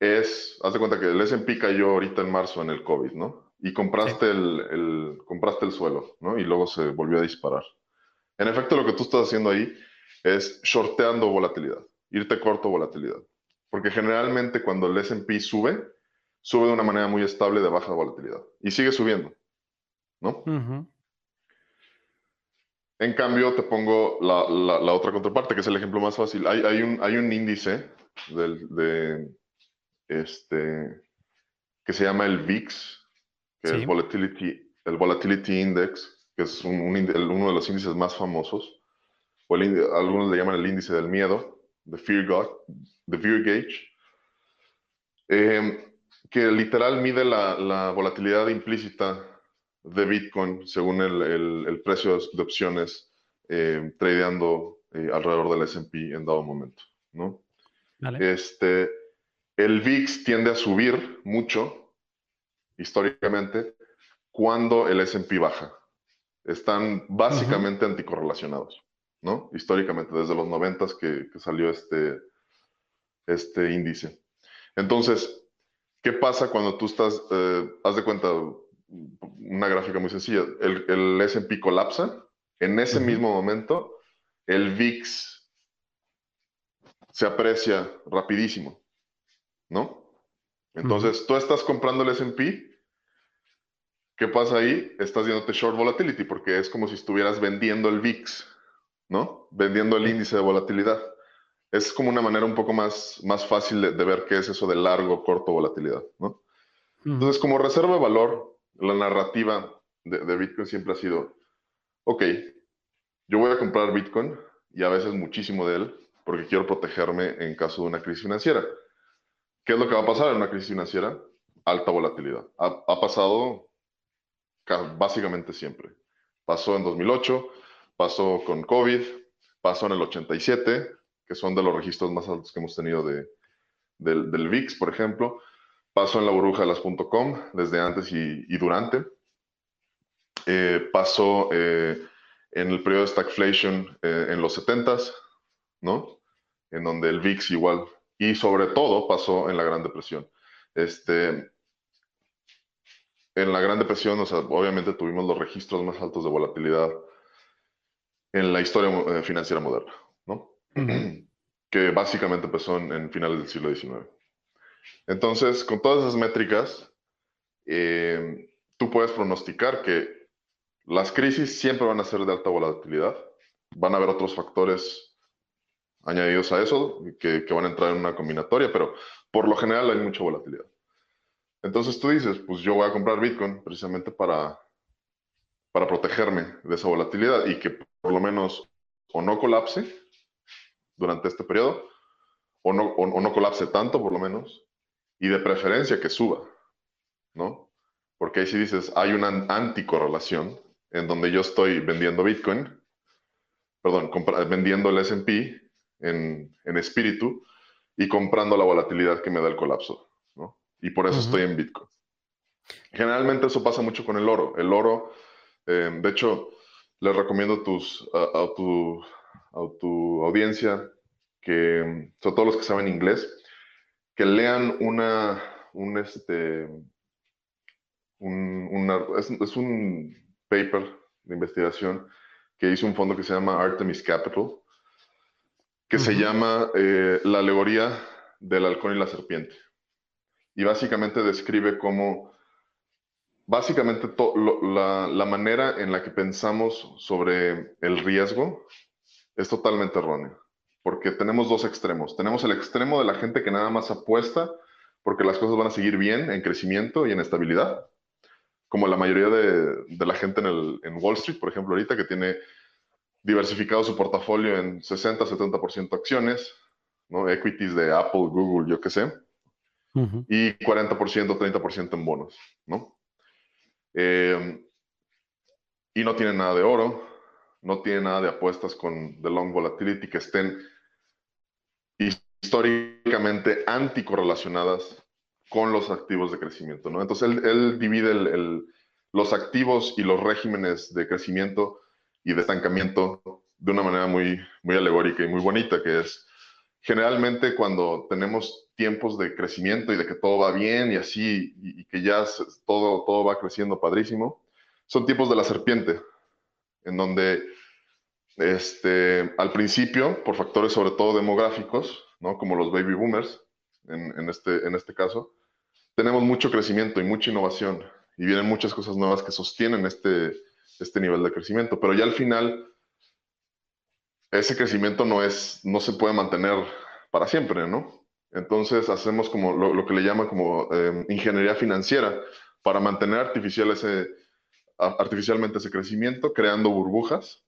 es, haz de cuenta que el S&P cayó ahorita en marzo en el COVID, ¿no? Y compraste, el, compraste el suelo, ¿no? Y luego se volvió a disparar. En efecto, lo que tú estás haciendo ahí es shorteando volatilidad, irte corto volatilidad. Porque generalmente cuando el S&P sube, sube de una manera muy estable de baja volatilidad. Y sigue subiendo, ¿no? En cambio, te pongo la, otra contraparte, que es el ejemplo más fácil. Hay, un, hay un índice de, este, que se llama el VIX, que es Volatility, el Volatility Index, que es uno de los índices más famosos, o algunos le llaman el índice del miedo, the Fear, God, the fear Gauge, eh, que literal mide la, volatilidad implícita de Bitcoin según el, precio de opciones eh, tradeando eh, alrededor del S&P en dado momento, ¿no? Este, el VIX tiende a subir mucho, históricamente, cuando el S&P baja. Están básicamente anticorrelacionados, ¿no? Históricamente, desde los 90 que, que salió este, este índice. Entonces, ¿qué pasa cuando tú estás, eh, haz de cuenta, una gráfica muy sencilla, el, el S&P colapsa, en ese mismo momento, el VIX se aprecia rapidísimo. ¿No? Entonces, tú estás comprando el S&P, ¿qué pasa ahí? Estás viéndote short volatility porque es como si estuvieras vendiendo el VIX, ¿no? Vendiendo el índice de volatilidad. Es como una manera un poco más, más fácil de, ver qué es eso de largo, corto volatilidad, ¿no? Entonces, como reserva de valor, la narrativa de, de Bitcoin siempre ha sido, ok, yo voy a comprar Bitcoin y a veces muchísimo de él porque quiero protegerme en caso de una crisis financiera. ¿Qué es lo que va a pasar en una crisis financiera? Alta volatilidad. Ha, pasado básicamente siempre. Pasó en 2008, pasó con COVID, pasó en el 87, que son de los registros más altos que hemos tenido de, del, VIX, por ejemplo. Pasó en la burbuja de las .com desde antes y, durante. Eh, pasó eh, en el periodo de stagflation eh, en los 70s, ¿no? En donde el VIX igual y sobre todo pasó en la Gran Depresión. Este, en la Gran Depresión, o sea, obviamente tuvimos los registros más altos de volatilidad en la historia eh, financiera moderna, ¿no? que básicamente empezó en, finales del siglo XIX. Entonces, con todas esas métricas, eh, tú puedes pronosticar que las crisis siempre van a ser de alta volatilidad, van a haber otros factores añadidos a eso que, van a entrar en una combinatoria, pero por lo general hay mucha volatilidad. Entonces tú dices, pues yo voy a comprar Bitcoin precisamente para, para protegerme de esa volatilidad y que por lo menos o no colapse durante este periodo, o no, o, no colapse tanto por lo menos, y de preferencia que suba, ¿no? Porque ahí si dices, hay una anticorrelación en donde yo estoy vendiendo Bitcoin, perdón, vendiendo el S&P en, espíritu y comprando la volatilidad que me da el colapso. ¿no? Y por eso estoy en Bitcoin. Generalmente eso pasa mucho con el oro. El oro, eh, de hecho, les recomiendo tus, a, tu, a tu audiencia, que, sobre todo los que saben inglés, que lean una, un, este, un, es, es, un paper de investigación que hizo un fondo que se llama Artemis Capital, que se llama eh, La alegoría del halcón y la serpiente. Y básicamente describe cómo, básicamente la, la, manera en la que pensamos sobre el riesgo es totalmente errónea, porque tenemos dos extremos. Tenemos el extremo de la gente que nada más apuesta porque las cosas van a seguir bien en crecimiento y en estabilidad, como la mayoría de, de la gente en, el, en Wall Street, por ejemplo, ahorita que tiene diversificado su portafolio en 60-70% acciones, ¿no? equities de Apple, Google, yo qué sé, y 40%, 30% en bonos. ¿no? Eh, y no tiene nada de oro, no tiene nada de apuestas con the long volatility que estén históricamente anticorrelacionadas con los activos de crecimiento. ¿no? Entonces él, divide los activos y los regímenes de crecimiento y de estancamiento de una manera muy, muy alegórica y muy bonita, que es generalmente cuando tenemos tiempos de crecimiento y de que todo va bien y así, y, que ya todo, todo va creciendo padrísimo, son tiempos de la serpiente, en donde este, al principio, por factores sobre todo demográficos, ¿no? como los baby boomers, en, este, en este caso, tenemos mucho crecimiento y mucha innovación, y vienen muchas cosas nuevas que sostienen este, este nivel de crecimiento, pero ya al final ese crecimiento no, es, no se puede mantener para siempre, ¿no? Entonces hacemos como lo, que le llaman como em, ingeniería financiera para mantener artificial ese, artificialmente ese crecimiento, creando burbujas,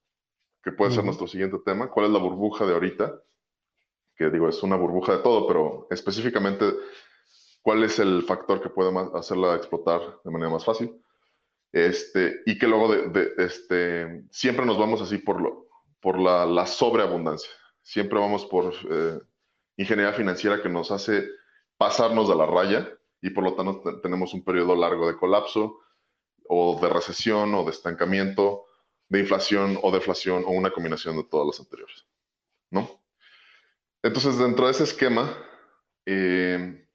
que puede ser nuestro siguiente tema. ¿Cuál es la burbuja de ahorita? Que digo, es una burbuja de todo, pero específicamente, ¿cuál es el factor que puede hacerla explotar de manera más fácil? Este, y que luego de, este, siempre nos vamos así por, lo, por la, sobreabundancia. Siempre vamos por eh, ingeniería financiera que nos hace pasarnos de la raya y por lo tanto tenemos un periodo largo de colapso o de recesión o de estancamiento, de inflación o deflación o una combinación de todas las anteriores. ¿no? Entonces, dentro de ese esquema, eh,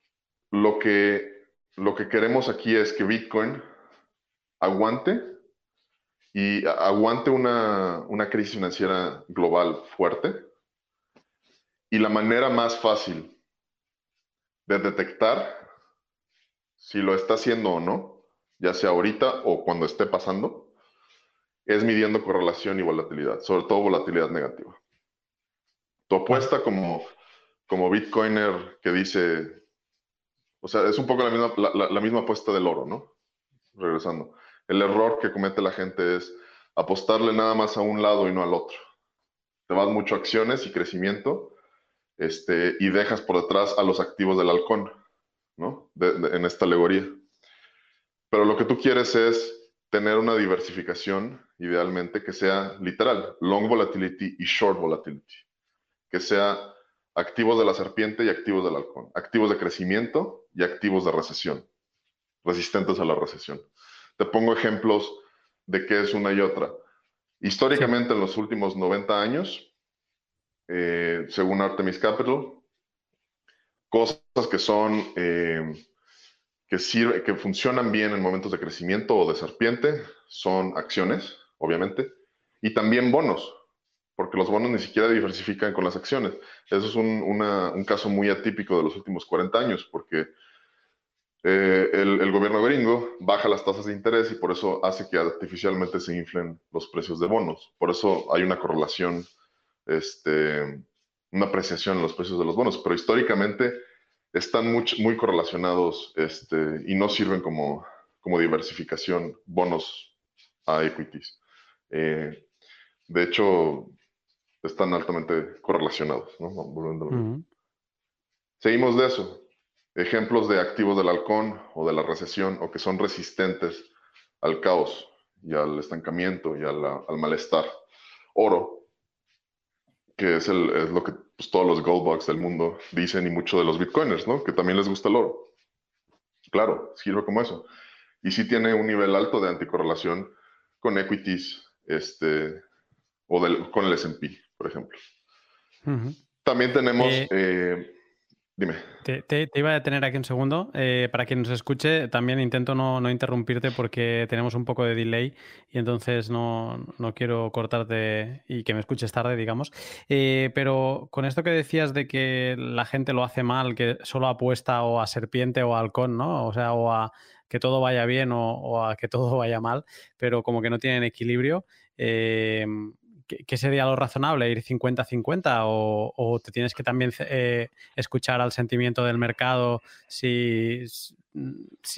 lo, que, lo que queremos aquí es que Bitcoin aguante y aguante una, una crisis financiera global fuerte. Y la manera más fácil de detectar si lo está haciendo o no, ya sea ahorita o cuando esté pasando, es midiendo correlación y volatilidad, sobre todo volatilidad negativa. Tu apuesta como, como Bitcoiner que dice, o sea, es un poco la misma, la misma apuesta del oro, ¿no? Regresando. El error que comete la gente es apostarle nada más a un lado y no al otro. Te vas mucho acciones y crecimiento este, y dejas por detrás a los activos del halcón, ¿no? en esta alegoría. Pero lo que tú quieres es tener una diversificación, idealmente, que sea literal, long volatility y short volatility. Que sea activos de la serpiente y activos del halcón. Activos de crecimiento y activos de recesión, resistentes a la recesión. Te pongo ejemplos de qué es una y otra. Históricamente, en los últimos 90 años, eh, según Artemis Capital, cosas que son, eh, que, sirve, que funcionan bien en momentos de crecimiento o de serpiente, son acciones, obviamente, y también bonos, porque los bonos ni siquiera diversifican con las acciones. Eso es un, caso muy atípico de los últimos 40 años, porque eh, el, gobierno gringo baja las tasas de interés y por eso hace que artificialmente se inflen los precios de bonos. Por eso hay una correlación, este, una apreciación en los precios de los bonos, pero históricamente están muy, muy correlacionados este, y no sirven como, como diversificación bonos a equities. Eh, de hecho, están altamente correlacionados. Seguimos de eso ejemplos de activos del halcón o de la recesión o que son resistentes al caos y al estancamiento y al malestar. Oro, que es, el, lo que pues, todos los goldbugs del mundo dicen y muchos de los bitcoiners, ¿no? Que también les gusta el oro. Claro, sirve como eso. Y sí tiene un nivel alto de anticorrelación con equities este, o con el S&P, por ejemplo. También tenemos... Eh, eh, Dime. Te, iba a detener aquí un segundo. Eh, para quien nos escuche, también intento no, interrumpirte porque tenemos un poco de delay y entonces no, quiero cortarte y que me escuches tarde, digamos. Eh, pero con esto que decías de que la gente lo hace mal, que solo apuesta o a serpiente o a halcón, ¿no? O sea, o a que todo vaya bien o, a que todo vaya mal, pero como que no tienen equilibrio. Eh, ¿qué, sería lo razonable? ¿Ir 50-50 o, te tienes que también eh, escuchar al sentimiento del mercado? Si,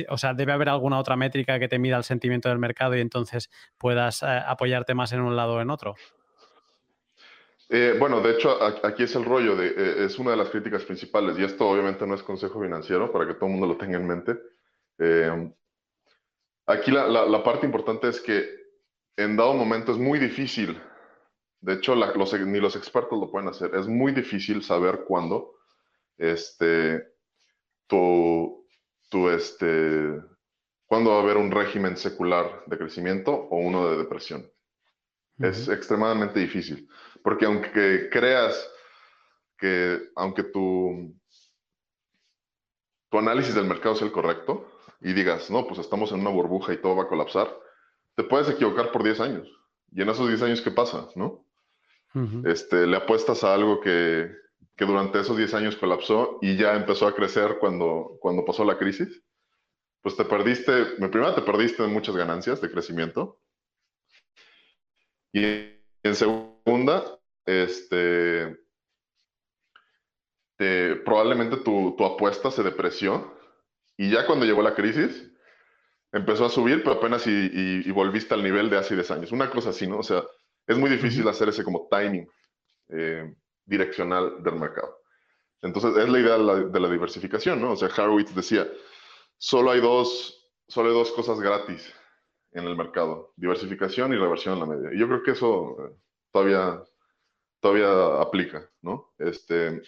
o sea, debe haber alguna otra métrica que te mida el sentimiento del mercado y entonces puedas eh, apoyarte más en un lado o en otro. Eh, bueno, de hecho, aquí es el rollo, de, es una de las críticas principales, y esto obviamente no es consejo financiero, para que todo el mundo lo tenga en mente. aquí la, parte importante es que en dado momento es muy difícil de hecho, ni los expertos lo pueden hacer. Es muy difícil saber cuándo este, tu, este, cuándo va a haber un régimen secular de crecimiento o uno de depresión. Es extremadamente difícil, porque aunque creas que, aunque tu, tu análisis del mercado sea el correcto y digas, no, pues estamos en una burbuja y todo va a colapsar, te puedes equivocar por 10 años. Y en esos 10 años, ¿qué pasa? ¿No? Este, le apuestas a algo que, que, durante esos 10 años colapsó y ya empezó a crecer cuando, cuando pasó la crisis. Pues te perdiste, primero te perdiste muchas ganancias de crecimiento. Y en segunda, este, probablemente tu, tu, apuesta se depreció y ya cuando llegó la crisis empezó a subir, pero apenas y, y, volviste al nivel de hace 10 años. Una cosa así, ¿no? O sea, es muy difícil hacer ese como timing eh, direccional del mercado. Entonces, es la idea de la, diversificación, ¿no? O sea, Harwitz decía, solo hay dos, solo hay dos cosas gratis en el mercado, diversificación y reversión en la media. Y yo creo que eso eh, todavía, todavía aplica, ¿no? Este,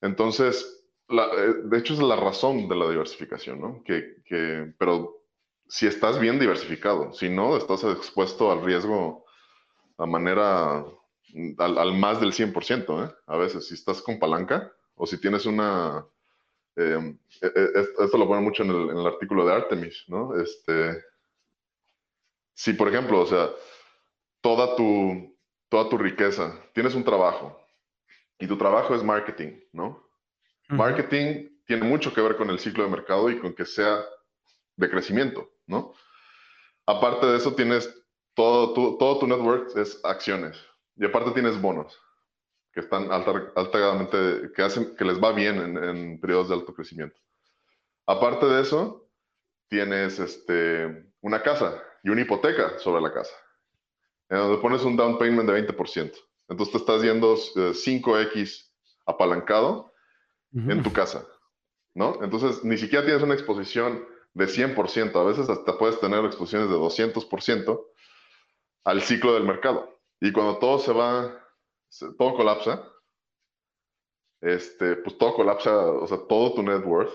entonces, eh, de hecho es la razón de la diversificación, ¿no? Que, que, pero si estás bien diversificado, si no, estás expuesto al riesgo a manera, al, más del 100%, ¿eh? A veces, si estás con palanca o si tienes una... Eh, e, e, esto lo pone mucho en el, en el, artículo de Artemis, ¿no? Este, si, por ejemplo, o sea, toda tu, toda tu riqueza, tienes un trabajo y tu trabajo es marketing, ¿no? Marketing tiene mucho que ver con el ciclo de mercado y con que sea de crecimiento, ¿no? Aparte de eso, tienes todo tu, todo tu network es acciones. Y aparte tienes bonos que están altamente, que hacen, que les va bien en, en, periodos de alto crecimiento. Aparte de eso, tienes este, una casa y una hipoteca sobre la casa, en donde pones un down payment de 20%. Entonces te estás yendo 5x eh, apalancado en tu casa, ¿no? Entonces, ni siquiera tienes una exposición de 100%, a veces hasta puedes tener exposiciones de 200% al ciclo del mercado. Y cuando todo se va, todo colapsa, este, pues todo colapsa, o sea, todo tu net worth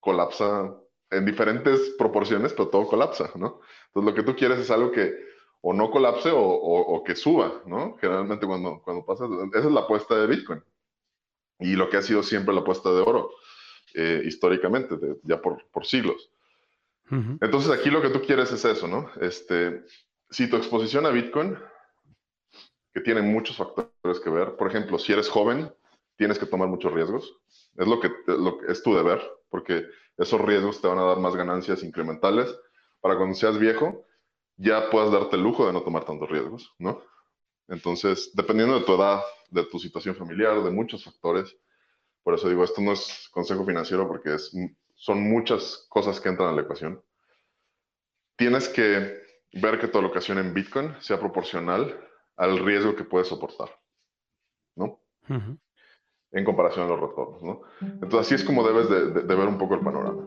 colapsa en diferentes proporciones, pero todo colapsa, ¿no? Entonces lo que tú quieres es algo que o no colapse o, o, que suba, ¿no? Generalmente cuando, cuando pasa, esa es la apuesta de Bitcoin y lo que ha sido siempre la apuesta de oro, eh, históricamente, ya por, por siglos. Entonces aquí lo que tú quieres es eso, ¿no? Este, si tu exposición a Bitcoin, que tiene muchos factores que ver, por ejemplo, si eres joven, tienes que tomar muchos riesgos, es lo que, lo que es tu deber, porque esos riesgos te van a dar más ganancias incrementales para cuando seas viejo ya puedas darte el lujo de no tomar tantos riesgos, ¿no? Entonces, dependiendo de tu edad, de tu situación familiar, de muchos factores, por eso digo, esto no es consejo financiero porque es, son muchas cosas que entran a la ecuación. Tienes que ver que tu alocación en Bitcoin sea proporcional al riesgo que puedes soportar, ¿no? En comparación a los retornos, ¿no? Entonces, así es como debes de ver un poco el panorama.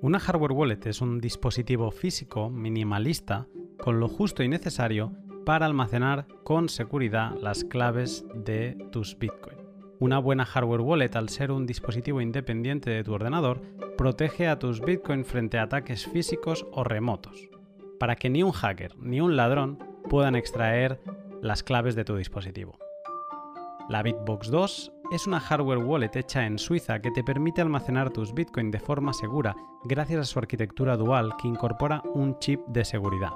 Una hardware wallet es un dispositivo físico minimalista con lo justo y necesario para almacenar con seguridad las claves de tus Bitcoin. Una buena hardware wallet, al ser un dispositivo independiente de tu ordenador, protege a tus Bitcoin frente a ataques físicos o remotos, para que ni un hacker ni un ladrón puedan extraer las claves de tu dispositivo. La Bitbox 2 es una hardware wallet hecha en Suiza que te permite almacenar tus Bitcoin de forma segura gracias a su arquitectura dual que incorpora un chip de seguridad.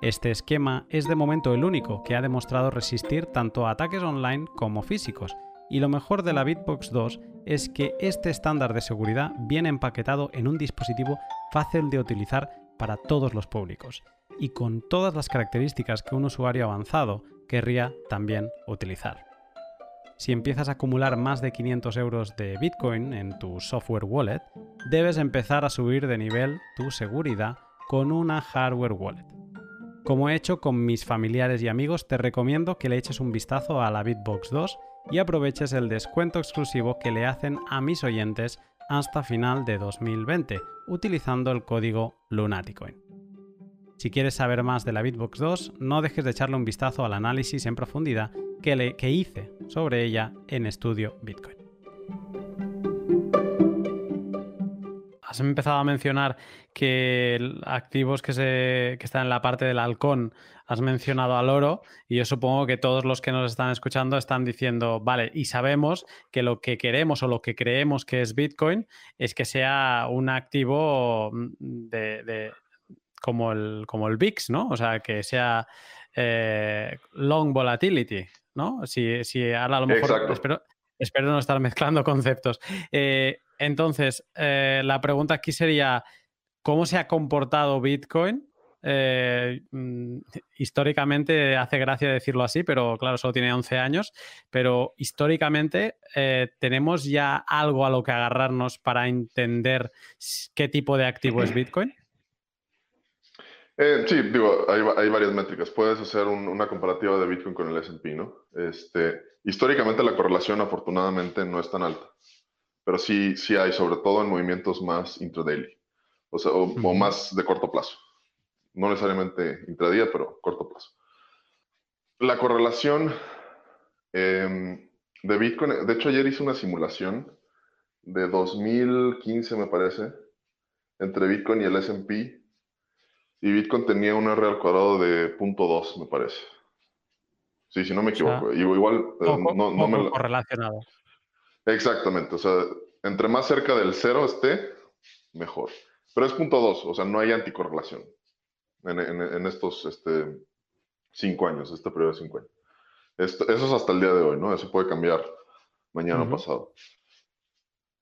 Este esquema es de momento el único que ha demostrado resistir tanto a ataques online como físicos, y lo mejor de la Bitbox 2 es que este estándar de seguridad viene empaquetado en un dispositivo fácil de utilizar para todos los públicos, y con todas las características que un usuario avanzado querría también utilizar si empiezas a acumular más de 500 euros de Bitcoin en tu software wallet, debes empezar a subir de nivel tu seguridad con una hardware wallet. Como he hecho con mis familiares y amigos, te recomiendo que le eches un vistazo a la Bitbox 2 y aproveches el descuento exclusivo que le hacen a mis oyentes hasta final de 2020 utilizando el código Lunaticoin. Si quieres saber más de la Bitbox 2, no dejes de echarle un vistazo al análisis en profundidad que, hice sobre ella en Estudio Bitcoin. ¿Has empezado a mencionar que activos que, se, que están en la parte del halcón, has mencionado al oro y yo supongo que todos los que nos están escuchando están diciendo, vale, y sabemos que lo que queremos o lo que creemos que es Bitcoin es que sea un activo mm, de, como, el, como el VIX, ¿no? O sea, que sea eh, long volatility, ¿no? Si, si ahora a lo mejor espero, espero, no estar mezclando conceptos. Eh, entonces, eh, la pregunta aquí sería, ¿cómo se ha comportado Bitcoin? Mm, históricamente hace gracia decirlo así, pero claro, solo tiene 11 años, pero históricamente tenemos ya algo a lo que agarrarnos para entender qué tipo de activo es Bitcoin. Eh, sí, digo, hay, varias métricas. Puedes hacer una comparativa de Bitcoin con el S&P, ¿no? Este, históricamente la correlación afortunadamente no es tan alta, pero sí, sí hay, sobre todo en movimientos más intradaily, o, sea, o, más de corto plazo. No necesariamente intradía, pero corto plazo. La correlación em, de Bitcoin, de hecho ayer hice una simulación de 2015, me parece, entre Bitcoin y el S&P y Bitcoin tenía un R al cuadrado de 0.2, me parece. Sí, si no me equivoco. igual eh, no, no me relacionado. Exactamente. O sea, entre más cerca del cero esté, mejor. Pero es 0.2, o sea, no hay anticorrelación en, en, estos este, cinco años, este periodo de cinco años. eso es hasta el día de hoy, ¿no? Eso puede cambiar mañana o pasado.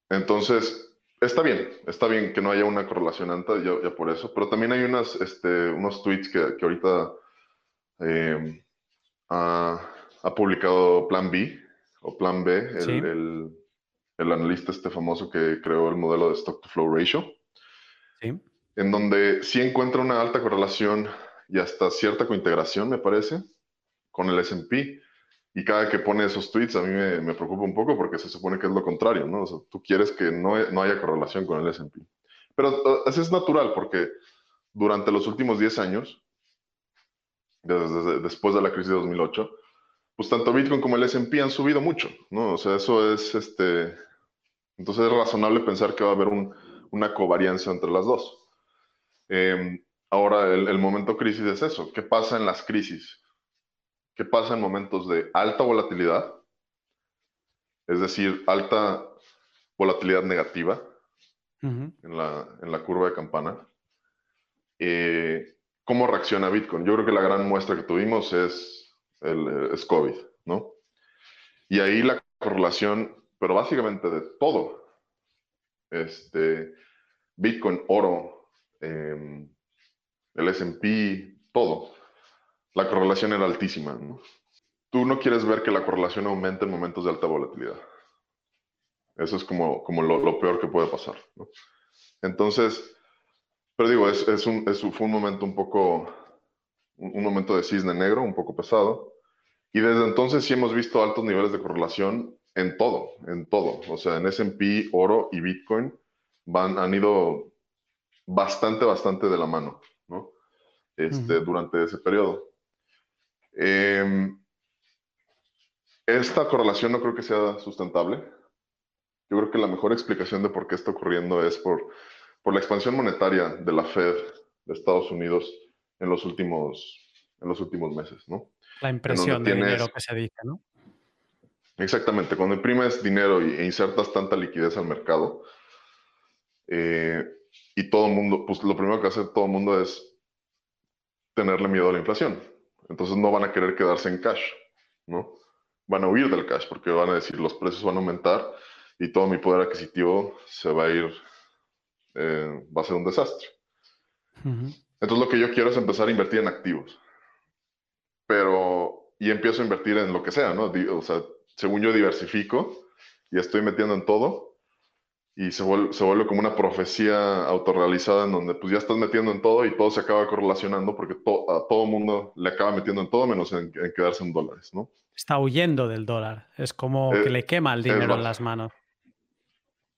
Entonces, Está bien, está bien que no haya una correlación alta, ya, por eso, pero también hay unas, este, unos tweets que, que ahorita em, ha, publicado Plan B o Plan B, el, el, analista este famoso que creó el modelo de Stock to Flow Ratio, sí. En donde sí encuentra una alta correlación y hasta cierta cointegración, me parece, con el S&P y cada que pone esos tweets a mí me, preocupa un poco porque se supone que es lo contrario, ¿no? O sea, tú quieres que no, no haya correlación con el S&P. Pero eso es natural porque durante los últimos 10 años, desde, después de la crisis de 2008, pues tanto Bitcoin como el S&P han subido mucho, ¿no? O sea, eso es, este, entonces es razonable pensar que va a haber un, una covarianza entre las dos. Em, ahora, el, el momento crisis es eso. ¿Qué pasa en las crisis? ¿Qué pasa en momentos de alta volatilidad? Es decir, alta volatilidad negativa en, la, curva de campana. Eh, ¿Cómo reacciona Bitcoin? Yo creo que la gran muestra que tuvimos es, el, COVID, ¿no? Y ahí la correlación, pero básicamente de todo, este, Bitcoin, oro, em, el SP, todo la correlación era altísima. Tú no quieres ver que la correlación aumente en momentos de alta volatilidad. Eso es como, como lo, peor que puede pasar. Entonces, pero digo, es, es un, fue un momento un poco, un, momento de cisne negro, un poco pesado. Y desde entonces sí hemos visto altos niveles de correlación en todo, en todo. O sea, en SP, oro y Bitcoin van, han ido bastante, bastante de la mano, ¿no? Este, Durante ese periodo. Em, esta correlación no creo que sea sustentable. Yo creo que la mejor explicación de por qué está ocurriendo es por, por la expansión monetaria de la Fed de Estados Unidos en los últimos, en los últimos meses, ¿no? La impresión de dinero que se dice, ¿no? Exactamente, cuando imprimes dinero e insertas tanta liquidez al mercado, eh, y todo el mundo, pues lo primero que hace todo el mundo es tenerle miedo a la inflación. Entonces no van a querer quedarse en cash, ¿no? Van a huir del cash porque van a decir los precios van a aumentar y todo mi poder adquisitivo se va a ir, eh, va a ser un desastre. Entonces lo que yo quiero es empezar a invertir en activos. Pero, y empiezo a invertir en lo que sea, ¿no? O sea, según yo diversifico y estoy metiendo en todo, y se vuelve, se vuelve, como una profecía autorrealizada en donde pues ya estás metiendo en todo y todo se acaba correlacionando porque a todo mundo le acaba metiendo en todo menos en, quedarse en dólares, ¿no? Está huyendo del dólar, es como que le quema el dinero en las manos.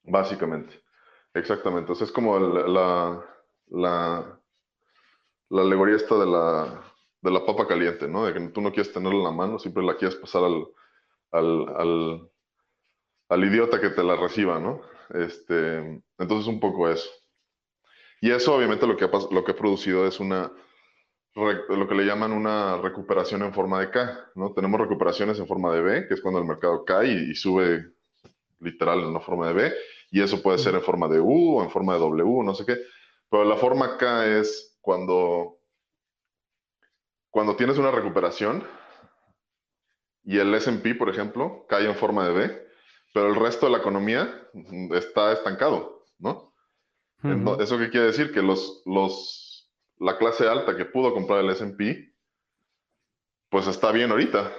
Básicamente, exactamente. Entonces es como la, la, la, alegoría esta de la, de la papa caliente, ¿no? De que tú no quieres tenerla en la mano, siempre la quieres pasar al, al, al, al idiota que te la reciba, ¿no? Este, entonces, un poco eso. Y eso obviamente lo que ha, producido es una, lo que le llaman una recuperación en forma de K, ¿no? Tenemos recuperaciones en forma de V, que es cuando el mercado cae y, sube literal en una forma de V, y eso puede ser en forma de U o en forma de W, no sé qué, pero la forma K es cuando, cuando tienes una recuperación y el S&P, por ejemplo, cae en forma de V, pero el resto de la economía está estancado, ¿no? ¿Eso qué quiere decir? Que los, los, la clase alta que pudo comprar el S&P, pues está bien ahorita,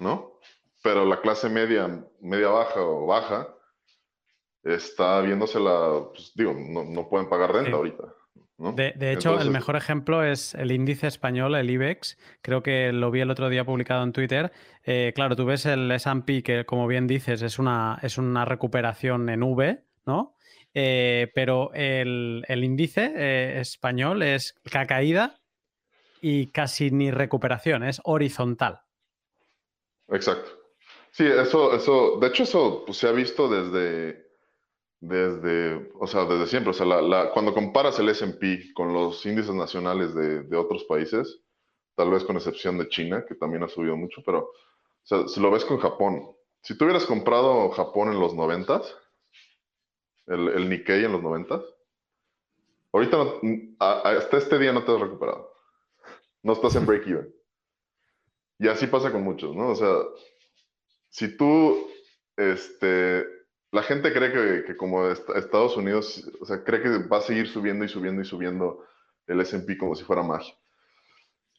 ¿no? Pero la clase media, media baja o baja, está viéndosela, pues digo, no, no pueden pagar renta ahorita. De, hecho, el mejor ejemplo es el índice español, el IBEX. Creo que lo vi el otro día publicado en Twitter. Eh, claro, tú ves el S&P que, como bien dices, es una, es una recuperación en V, ¿no? Eh, pero el, índice eh, español es caída y casi ni recuperación, es horizontal. Exacto. Sí, eso, eso, de hecho, eso pues, se ha visto desde desde, o sea, desde siempre. O sea, la, cuando comparas el S&P con los índices nacionales de, de, otros países, tal vez con excepción de China, que también ha subido mucho, pero, o sea, si lo ves con Japón, si tú hubieras comprado Japón en los 90, el, el Nikkei en los 90, ahorita hasta este día no te has recuperado. No estás en break-even. Y así pasa con muchos, ¿no? O sea, si tú, este, la gente cree que, como Estados Unidos, o sea, cree que va a seguir subiendo y subiendo y subiendo el S&P como si fuera magia.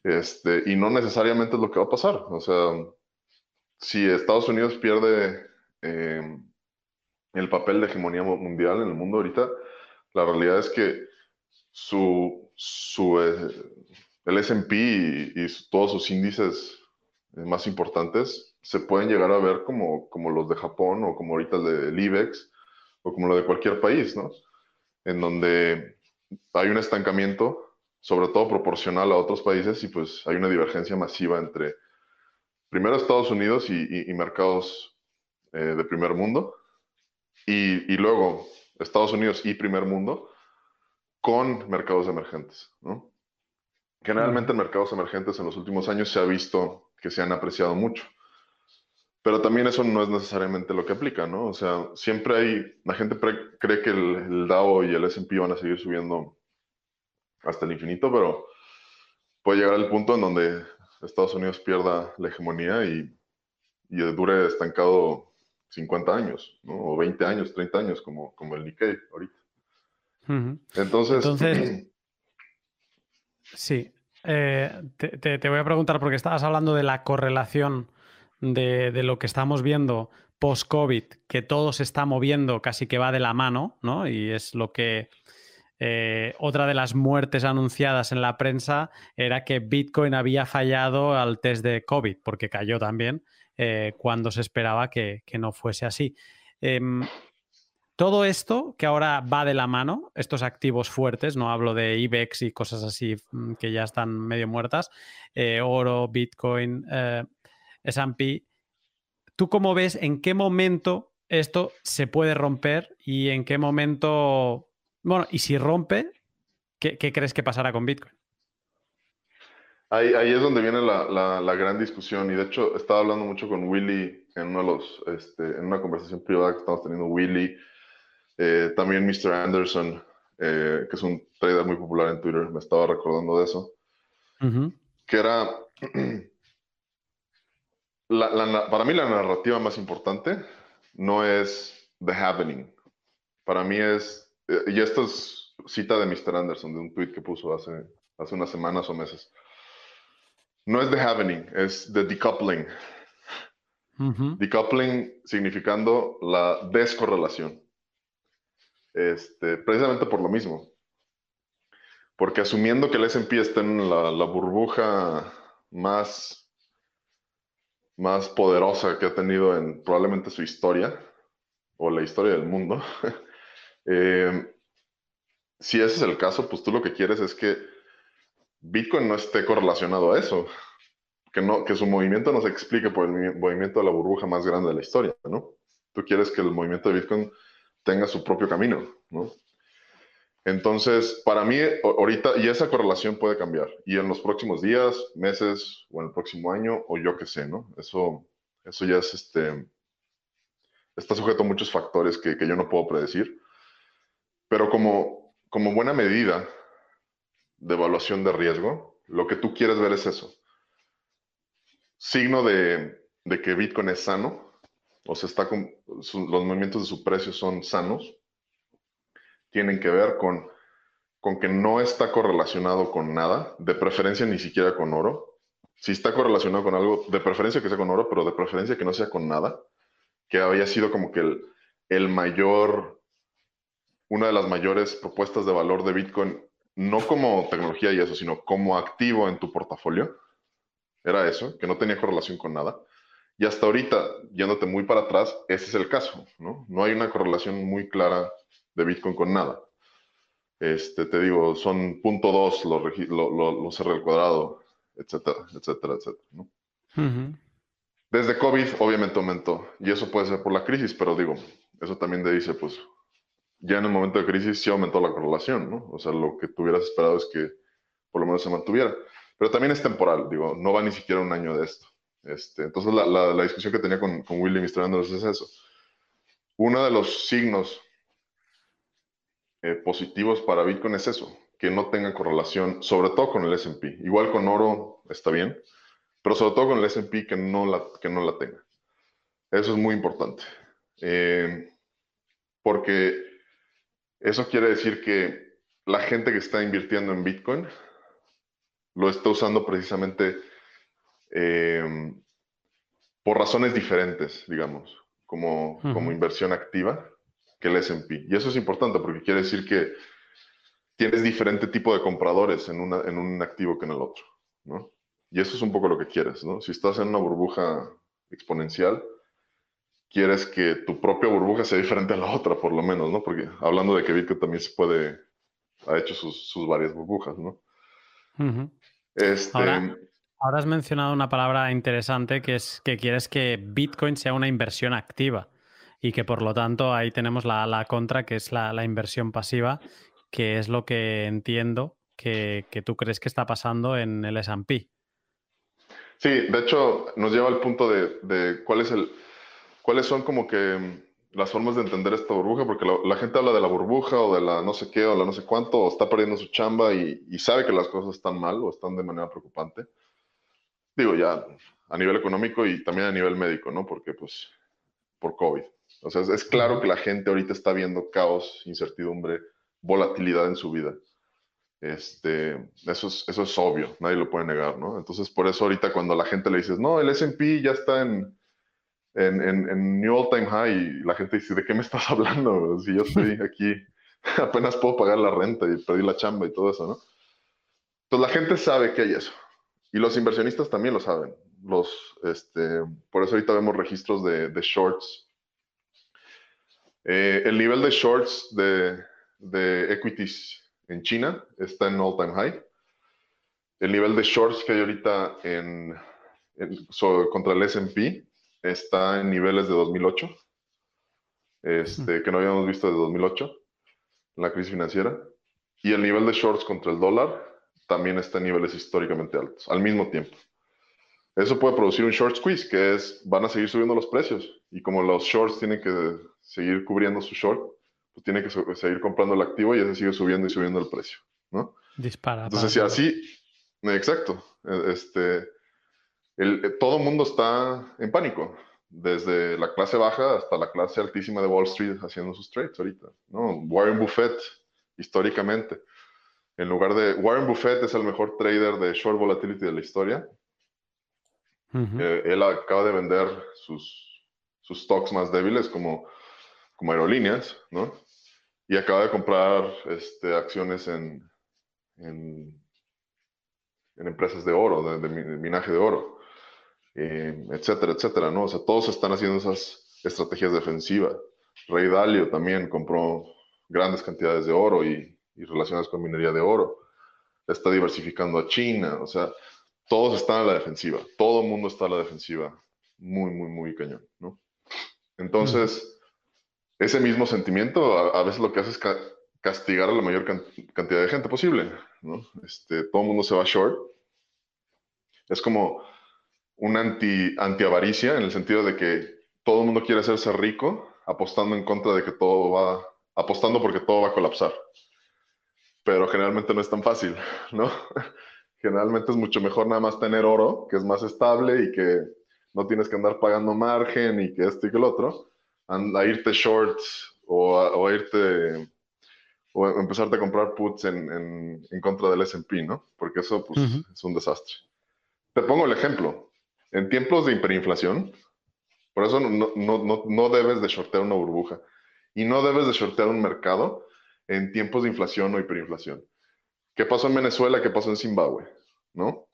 Este, y no necesariamente es lo que va a pasar. O sea, si Estados Unidos pierde eh, el papel de hegemonía mundial en el mundo ahorita, la realidad es que su, su eh, el S&P y, todos sus índices más importantes se pueden llegar a ver como, como los de Japón o como ahorita el del IBEX o como lo de cualquier país, ¿no? En donde hay un estancamiento, sobre todo proporcional a otros países, y pues hay una divergencia masiva entre primero Estados Unidos y, mercados eh, de primer mundo, y, y, luego Estados Unidos y primer mundo con mercados emergentes, ¿no? Generalmente en mercados emergentes en los últimos años se ha visto que se han apreciado mucho. Pero también eso no es necesariamente lo que aplica, ¿no? O sea, siempre hay, la gente cree que el, el DAO y el S&P van a seguir subiendo hasta el infinito, pero puede llegar al punto en donde Estados Unidos pierda la hegemonía y, y dure estancado 50 años, ¿no? O 20 años, 30 años, como, como el Nikkei ahorita. Entonces... Entonces sí, eh, te, te voy a preguntar, porque estabas hablando de la correlación de, lo que estamos viendo post-COVID, que todo se está moviendo, casi que va de la mano, ¿no? Y es lo que eh, otra de las muertes anunciadas en la prensa era que Bitcoin había fallado al test de COVID, porque cayó también eh, cuando se esperaba que, no fuese así. Em, todo esto que ahora va de la mano, estos activos fuertes, no hablo de IBEX y cosas así mm, que ya están medio muertas, eh, oro, Bitcoin, S&P. ¿Tú cómo ves en qué momento esto se puede romper y en qué momento, bueno, y si rompe, ¿qué, crees que pasará con Bitcoin? Ahí, es donde viene la, gran discusión y de hecho estaba hablando mucho con Willy en, uno de los, este, en una conversación privada que estamos teniendo Willy, eh, también Mr. Anderson, eh, que es un trader muy popular en Twitter, me estaba recordando de eso, que era para mí la narrativa más importante no es The Happening. Para mí es, eh, y esto es cita de Mr. Anderson, de un tweet que puso hace, hace unas semanas o meses. No es The Happening, es The Decoupling. Decoupling significando la descorrelación. Este, precisamente por lo mismo. Porque asumiendo que el S&P está en la, la burbuja más más poderosa que ha tenido en probablemente su historia o la historia del mundo. Eh, si ese es el caso, pues tú lo que quieres es que Bitcoin no esté correlacionado a eso, que, no, que su movimiento no se explique por el movimiento de la burbuja más grande de la historia, ¿no? Tú quieres que el movimiento de Bitcoin tenga su propio camino, ¿no? Entonces, para mí, ahorita, y esa correlación puede cambiar, y en los próximos días, meses, o en el próximo año, o yo qué sé, ¿no? Eso, eso ya es, este, está sujeto a muchos factores que, que yo no puedo predecir, pero como, como buena medida de evaluación de riesgo, lo que tú quieres ver es eso. Signo de, de que Bitcoin es sano, o sea, está con, los movimientos de su precio son sanos, tienen que ver con, con que no está correlacionado con nada, de preferencia ni siquiera con oro. Si está correlacionado con algo, de preferencia que sea con oro, pero de preferencia que no sea con nada, que había sido como que el, el mayor, una de las mayores propuestas de valor de Bitcoin, no como tecnología y eso, sino como activo en tu portafolio. Era eso, que no tenía correlación con nada. Y hasta ahorita, yéndote muy para atrás, ese es el caso, ¿no? No hay una correlación muy clara de Bitcoin con nada. Este, te digo, son punto dos los, los R al cuadrado, etcétera, etcétera, etcétera. ¿no? Desde COVID, obviamente aumentó, y eso puede ser por la crisis, pero digo, eso también te dice, pues, ya en el momento de crisis sí aumentó la correlación, ¿no? O sea, lo que tú hubieras esperado es que por lo menos se mantuviera. Pero también es temporal, digo, no va ni siquiera un año de esto. Este, entonces, la, la, discusión que tenía con, con Willy Mistrándonos es eso. Uno de los signos eh, positivos para Bitcoin es eso, que no tenga correlación, sobre todo con el S&P. Igual con oro está bien, pero sobre todo con el S&P que, no la, que no la tenga. Eso es muy importante. Eh, porque eso quiere decir que la gente que está invirtiendo en Bitcoin lo está usando precisamente eh, por razones diferentes, digamos, como, como inversión activa que el S&P. Y eso es importante porque quiere decir que tienes diferente tipo de compradores en, una, en un activo que en el otro, ¿no? Y eso es un poco lo que quieres, ¿no? Si estás en una burbuja exponencial, quieres que tu propia burbuja sea diferente a la otra, por lo menos, ¿no? Porque hablando de que Bitcoin también se puede, ha hecho sus, sus varias burbujas, ¿no? este, ahora, ahora, has mencionado una palabra interesante que es que quieres que Bitcoin sea una inversión activa y que por lo tanto ahí tenemos la, la contra, que es la, la, inversión pasiva, que es lo que entiendo que, que tú crees que está pasando en el S&P. Sí, de hecho nos lleva al punto de, de, cuál es el, cuáles son como que las formas de entender esta burbuja, porque la, la, gente habla de la burbuja o de la no sé qué o la no sé cuánto, o está perdiendo su chamba y, y sabe que las cosas están mal o están de manera preocupante. Digo, ya a nivel económico y también a nivel médico, ¿no? Porque pues por COVID. O sea, es, claro que la gente ahorita está viendo caos, incertidumbre, volatilidad en su vida. Este, eso es, eso es obvio, nadie lo puede negar, ¿no? Entonces, por eso ahorita cuando la gente le dices, no, el S&P ya está en, en, en, New All Time High, y la gente dice, ¿de qué me estás hablando? Si yo estoy aquí, apenas puedo pagar la renta y perdí la chamba y todo eso, ¿no? Entonces, la gente sabe que hay eso. Y los inversionistas también lo saben. Los, este, por eso ahorita vemos registros de, de shorts eh, el nivel de shorts de, de, equities en China está en all time high. El nivel de shorts que hay ahorita en, contra el SP está en niveles de 2008, este, que no habíamos visto desde 2008, en la crisis financiera. Y el nivel de shorts contra el dólar también está en niveles históricamente altos, al mismo tiempo. Eso puede producir un short squeeze, que es, van a seguir subiendo los precios. Y como los shorts tienen que seguir cubriendo su short, pues tiene que seguir comprando el activo y ese sigue subiendo y subiendo el precio, ¿no? Dispara. Entonces, si así, exacto, e, este, el, e, todo el mundo está en pánico, desde la clase baja hasta la clase altísima de Wall Street haciendo sus trades ahorita, ¿no? Warren Buffett, históricamente, en lugar de, Warren Buffett es el mejor trader de short volatility de la historia, eh, él acaba de vender sus, sus stocks más débiles como como aerolíneas, ¿no? Y acaba de comprar este, acciones en, en, empresas de oro, de, minaje de oro, eh, etcétera, etcétera, ¿no? O sea, todos están haciendo esas estrategias defensivas. Rey Dalio también compró grandes cantidades de oro y, y relacionadas con minería de oro. Está diversificando a China, o sea, todos están a la defensiva, todo el mundo está a la defensiva, muy, muy, muy cañón, ¿no? Entonces, ese mismo sentimiento a, veces lo que hace es castigar a la mayor cantidad de gente posible, ¿no? Este, todo el mundo se va short. Es como un anti, anti-avaricia en el sentido de que todo el mundo quiere hacerse rico apostando en contra de que todo va, apostando porque todo va a colapsar. Pero generalmente no es tan fácil, ¿no? Generalmente es mucho mejor nada más tener oro, que es más estable y que no tienes que andar pagando margen y que esto y que el otro, a, irte shorts o a, irte o empezarte a comprar puts en, en, contra del S&P, ¿no? Porque eso pues, es un desastre. Te pongo el ejemplo. En tiempos de hiperinflación, por eso no, no, no, no debes de shortear una burbuja y no debes de shortear un mercado en tiempos de inflación o hiperinflación. ¿Qué pasó en Venezuela? ¿Qué pasó en Zimbabue? ¿No?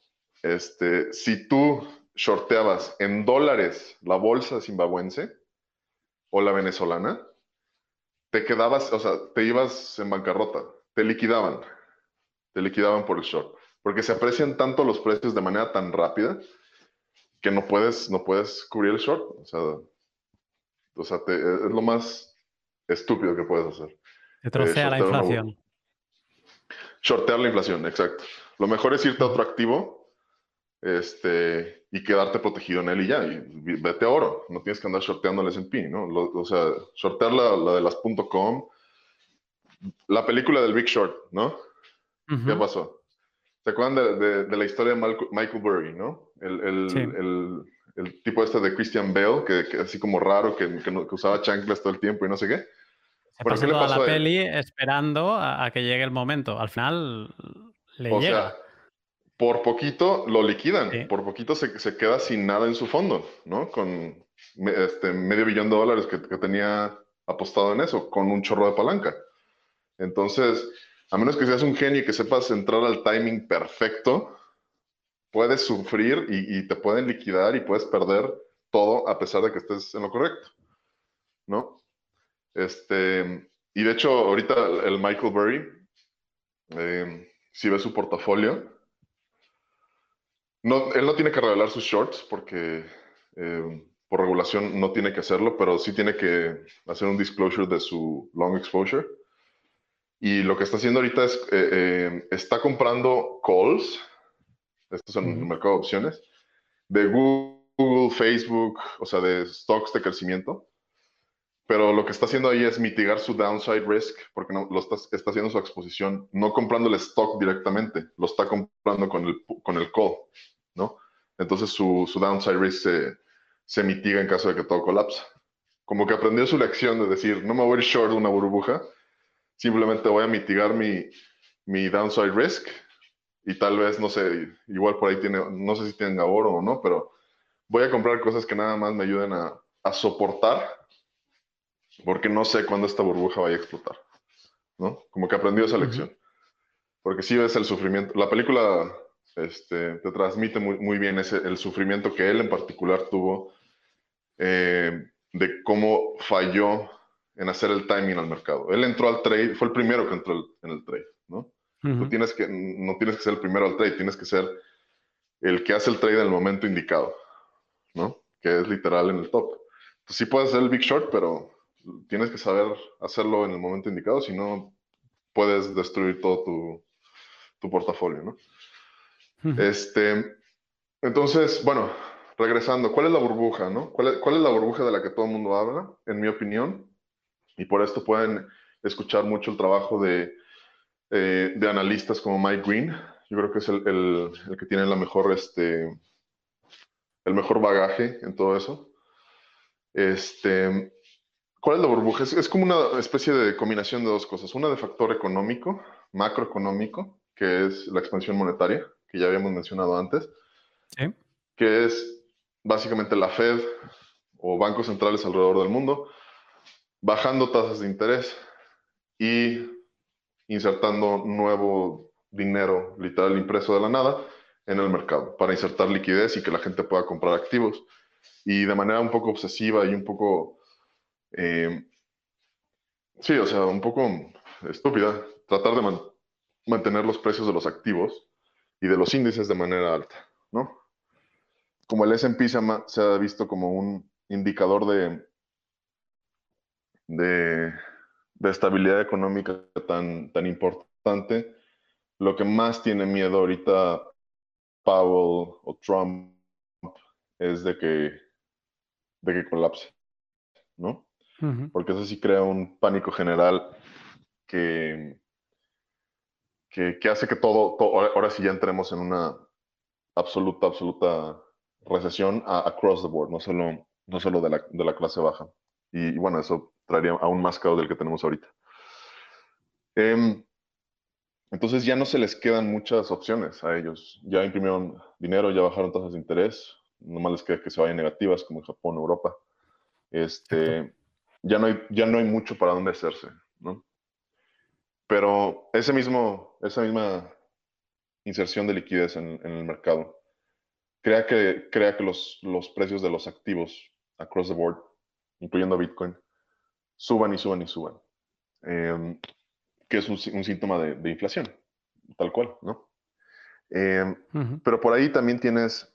Este, si tú shorteabas en dólares la bolsa zimbabuense o la venezolana, te quedabas, o sea, te ibas en bancarrota, te liquidaban, te liquidaban por el short, porque se aprecian tanto los precios de manera tan rápida que no puedes, no puedes cubrir el short, o sea, o sea es lo más estúpido que puedes hacer. Te trocea la inflación. Shortear la inflación, exacto. Lo mejor es irte a otro activo este, y quedarte protegido en él y ya, y vete a oro, no tienes que andar shorteando el S&P, ¿no? o sea, shortear la, la de las .com, la película del Big Short, ¿no? ¿Qué pasó? ¿Se acuerdan de, de, la historia de Michael Burry, ¿no? El, el, el, el, tipo este de Christian Bale, que, que así como raro, que, que, usaba chanclas todo el tiempo y no sé qué. Se pasó toda la peli esperando a, que llegue el momento. Al final le o llega. Sea, por poquito lo liquidan, por poquito se, se, queda sin nada en su fondo, ¿no? Con este, medio billón de dólares que, que, tenía apostado en eso, con un chorro de palanca. Entonces, a menos que seas un genio y que sepas entrar al timing perfecto, puedes sufrir y, y te pueden liquidar y puedes perder todo a pesar de que estés en lo correcto, ¿no? Este, y de hecho, ahorita el Michael Burry, eh, si ves su portafolio, no, él no tiene que revelar sus shorts porque eh, por regulación no tiene que hacerlo, pero sí tiene que hacer un disclosure de su long exposure. Y lo que está haciendo ahorita es, eh, eh, está comprando calls, estos son el mercado de opciones, de Google, Facebook, o sea, de stocks de crecimiento. Pero lo que está haciendo ahí es mitigar su downside risk, porque no, lo está, haciendo su exposición, no comprando el stock directamente, lo está comprando con el, con el call. ¿no? Entonces su, su downside risk se, se, mitiga en caso de que todo colapse. Como que aprendió su lección de decir, no me voy a ir short de una burbuja, simplemente voy a mitigar mi, mi downside risk y tal vez, no sé, igual por ahí tiene, no sé si tenga oro o no, pero voy a comprar cosas que nada más me ayuden a, a soportar porque no sé cuándo esta burbuja vaya a explotar, ¿no? Como que aprendió esa lección. Porque si ves el sufrimiento. La película este, te transmite muy, muy bien ese, el sufrimiento que él en particular tuvo eh, de cómo falló en hacer el timing al mercado. Él entró al trade, fue el primero que entró en el trade, ¿no? Tú tienes que, no tienes que ser el primero al trade, tienes que ser el que hace el trade en el momento indicado, ¿no? Que es literal en el top. Entonces, sí puedes hacer el big short, pero tienes que saber hacerlo en el momento indicado, si no puedes destruir todo tu, tu portafolio, ¿no? Este, entonces, bueno, regresando, ¿cuál es la burbuja, no? ¿Cuál es, la burbuja de la que todo el mundo habla, en mi opinión? Y por esto pueden escuchar mucho el trabajo de, eh, de analistas como Mike Green. Yo creo que es el, el, que tiene la mejor, este, el mejor bagaje en todo eso. Este, ¿Cuál es la burbuja? Es, es, como una especie de combinación de dos cosas. Una de factor económico, macroeconómico, que es la expansión monetaria, que ya habíamos mencionado antes, que es básicamente la Fed o bancos centrales alrededor del mundo bajando tasas de interés y insertando nuevo dinero literal impreso de la nada en el mercado para insertar liquidez y que la gente pueda comprar activos. Y de manera un poco obsesiva y un poco, eh, sí, o sea, un poco estúpida, tratar de mantener los precios de los activos y de los índices de manera alta, ¿no? Como el S&P se, ha visto como un indicador de, de, estabilidad económica tan, tan importante, lo que más tiene miedo ahorita Powell o Trump es de que, de que colapse, ¿no? Porque eso sí crea un pánico general que, que, hace que todo, ahora sí ya entremos en una absoluta, absoluta recesión across the board, no solo, no solo de, la, de la clase baja. Y, bueno, eso traería aún más caos del que tenemos ahorita. Em, entonces ya no se les quedan muchas opciones a ellos. Ya imprimieron dinero, ya bajaron tasas de interés, nomás les queda que se vayan negativas como en Japón, Europa. Este, ya no, hay, ya no hay mucho para dónde hacerse, ¿no? Pero ese mismo, esa misma inserción de liquidez en, el mercado crea que, crea que los, los precios de los activos across the board, incluyendo Bitcoin, suban y suban y suban. Em, que es un, síntoma de, inflación, tal cual, ¿no? Em, pero por ahí también tienes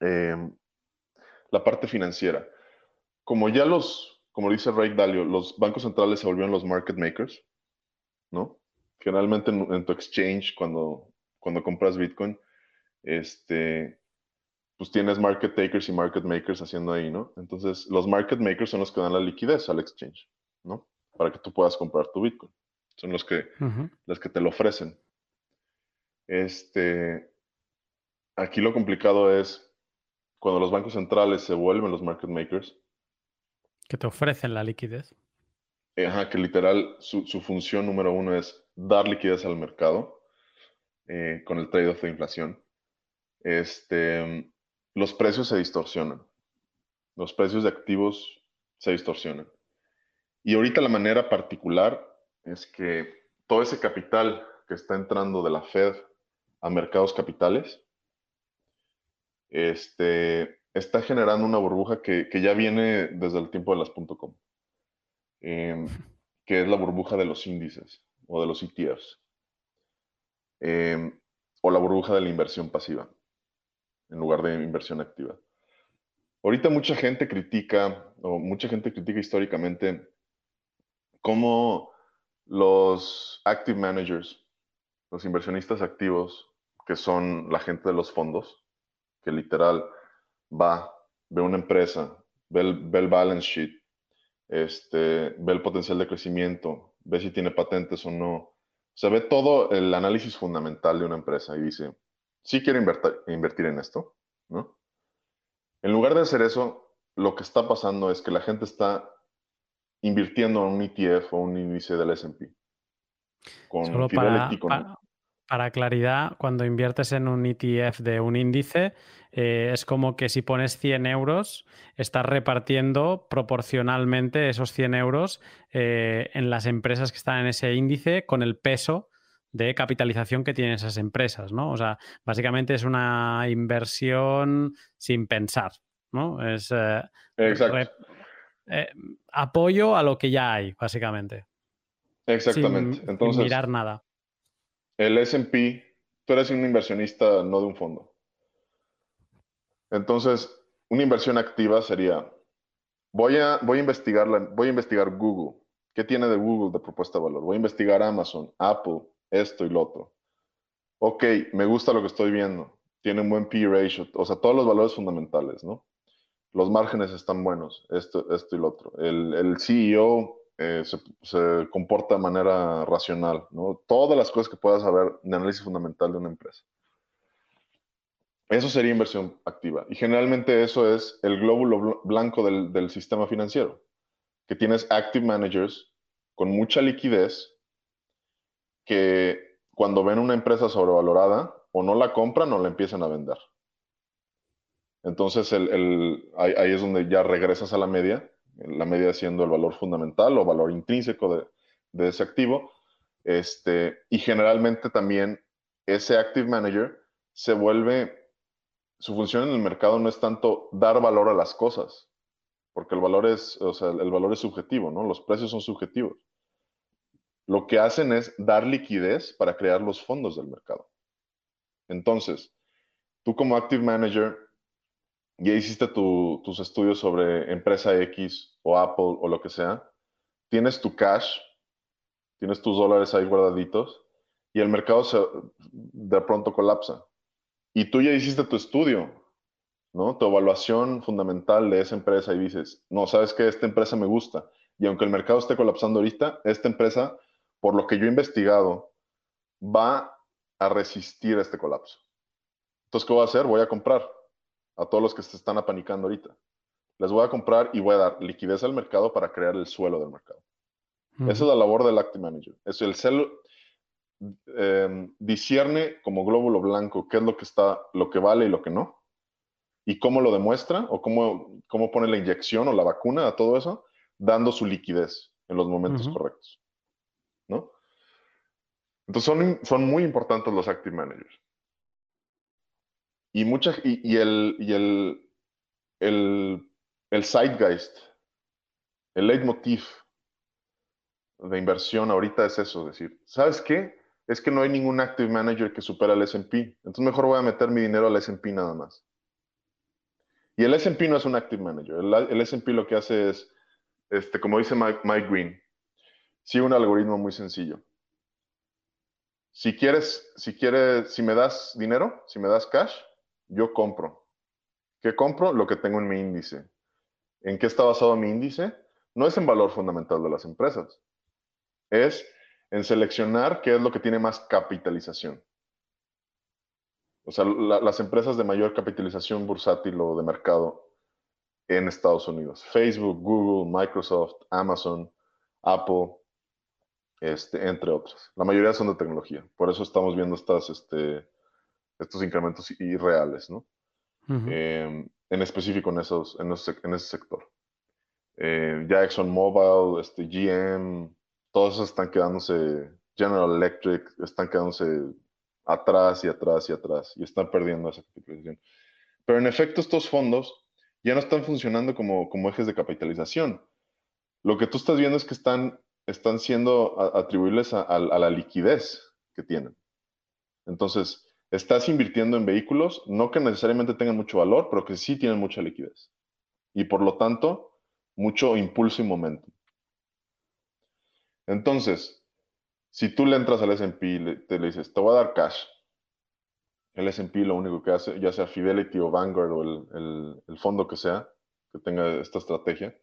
em, la parte financiera. Como ya los, como dice Ray Dalio, los bancos centrales se volvieron los market makers, ¿no? Generalmente en, tu exchange, cuando, cuando compras Bitcoin, este, pues tienes market takers y market makers haciendo ahí, ¿no? Entonces, los market makers son los que dan la liquidez al exchange, ¿no? Para que tú puedas comprar tu Bitcoin. Son los que, los que te lo ofrecen. Este, aquí lo complicado es cuando los bancos centrales se vuelven los market makers. Que te ofrecen la liquidez. Ajá, que literal su, función número uno es dar liquidez al mercado eh, con el trade-off de inflación. Este, los precios se distorsionan. Los precios de activos se distorsionan. Y ahorita la manera particular es que todo ese capital que está entrando de la Fed a mercados capitales este, está generando una burbuja que, ya viene desde el tiempo de las .com, em, que es la burbuja de los índices o de los ETFs, em, o la burbuja de la inversión pasiva en lugar de inversión activa. Ahorita mucha gente critica, o mucha gente critica históricamente, cómo los active managers, los inversionistas activos, que son la gente de los fondos, que literal va, ve una empresa, ve el, balance sheet, este, ve el potencial de crecimiento, ve si tiene patentes o no. se ve todo el análisis fundamental de una empresa y dice, sí quiero invertir en esto, ¿no? En lugar de hacer eso, lo que está pasando es que la gente está invirtiendo en un ETF o un índice del S&P. Solo para, para, claridad, cuando inviertes en un ETF de un índice, eh, es como que si pones 100 euros, estás repartiendo proporcionalmente esos 100 euros eh, en las empresas que están en ese índice con el peso de capitalización que tienen esas empresas, ¿no? O sea, básicamente es una inversión sin pensar, ¿no? Es eh, eh, apoyo a lo que ya hay, básicamente. Exactamente. Sin, Entonces, mirar nada. El SP, tú eres un inversionista, no de un fondo. Entonces, una inversión activa sería, voy a, voy a, investigar, voy a investigar Google. ¿Qué tiene de Google de propuesta de valor? Voy a investigar Amazon, Apple, esto y lo otro. Ok, me gusta lo que estoy viendo. Tiene un buen P ratio, o sea, todos los valores fundamentales, ¿no? los márgenes están buenos, esto, esto y lo otro. El, el CEO eh, se, comporta de manera racional, ¿no? Todas las cosas que puedas saber de análisis fundamental de una empresa. Eso sería inversión activa. Y generalmente eso es el glóbulo blanco del, sistema financiero, que tienes active managers con mucha liquidez que cuando ven una empresa sobrevalorada, o no la compran o la empiezan a vender. Entonces, ahí, es donde ya regresas a la media, la media siendo el valor fundamental o valor intrínseco de, ese activo. Este, y generalmente también ese Active Manager se vuelve, su función en el mercado no es tanto dar valor a las cosas, porque el valor es, o sea, el valor es subjetivo, ¿no? Los precios son subjetivos. Lo que hacen es dar liquidez para crear los fondos del mercado. Entonces, tú como Active Manager ya hiciste tus estudios sobre empresa X o Apple o lo que sea, tienes tu cash, tienes tus dólares ahí guardaditos y el mercado se, de pronto colapsa. Y tú ya hiciste tu estudio, ¿no? Tu evaluación fundamental de esa empresa y dices, no, sabes que esta empresa me gusta. Y aunque el mercado esté colapsando ahorita, esta empresa, por lo que yo he investigado, va a resistir este colapso. Entonces, ¿qué voy a hacer? Voy a comprar a todos los que se están apanicando ahorita. Les voy a comprar y voy a dar liquidez al mercado para crear el suelo del mercado. Esa es la labor del Active Manager. Es el cel, eh, discierne como glóbulo blanco qué es lo que está, lo que vale y lo que no, y cómo lo demuestra o cómo, cómo pone la inyección o la vacuna a todo eso, dando su liquidez en los momentos correctos. ¿no? Entonces son, son muy importantes los Active Managers. Y, mucha, y, el, y el, el, el zeitgeist, el leitmotiv de inversión ahorita es eso, decir, ¿sabes qué? Es que no hay ningún active manager que supera al S&P, entonces mejor voy a meter mi dinero al S&P nada más. Y el S&P no es un active manager, el, el S&P lo que hace es, este, como dice Mike, Mike Green, sigue un algoritmo muy sencillo. Si quieres, si quieres, si me das dinero, si me das cash, yo compro. ¿Qué compro? Lo que tengo en mi índice. ¿En qué está basado mi índice? No es en valor fundamental de las empresas es en seleccionar qué es lo que tiene más capitalización. O sea, las empresas de mayor capitalización bursátil o de mercado en Estados Unidos. Facebook, Google, Microsoft, Amazon, Apple, este, entre otras. La mayoría son de tecnología. Por eso estamos viendo estas, este, estos incrementos irreales, ¿no? Em, en específico en, esos, en, ese sector. Eh, ya ExxonMobil, este, GM, todos están quedándose, General Electric, están quedándose atrás y atrás y atrás y están perdiendo esa capitalización. Pero en efecto estos fondos ya no están funcionando como, como ejes de capitalización. Lo que tú estás viendo es que están, están siendo atribuibles a, a la liquidez que tienen. Entonces, estás invirtiendo en vehículos, no que necesariamente tengan mucho valor, pero que sí tienen mucha liquidez. Y por lo tanto, mucho impulso y momento. Entonces, si tú le entras al S&P y te le dices, te voy a dar cash, el S&P lo único que hace, ya sea Fidelity o Vanguard o el, fondo que sea, que tenga esta estrategia,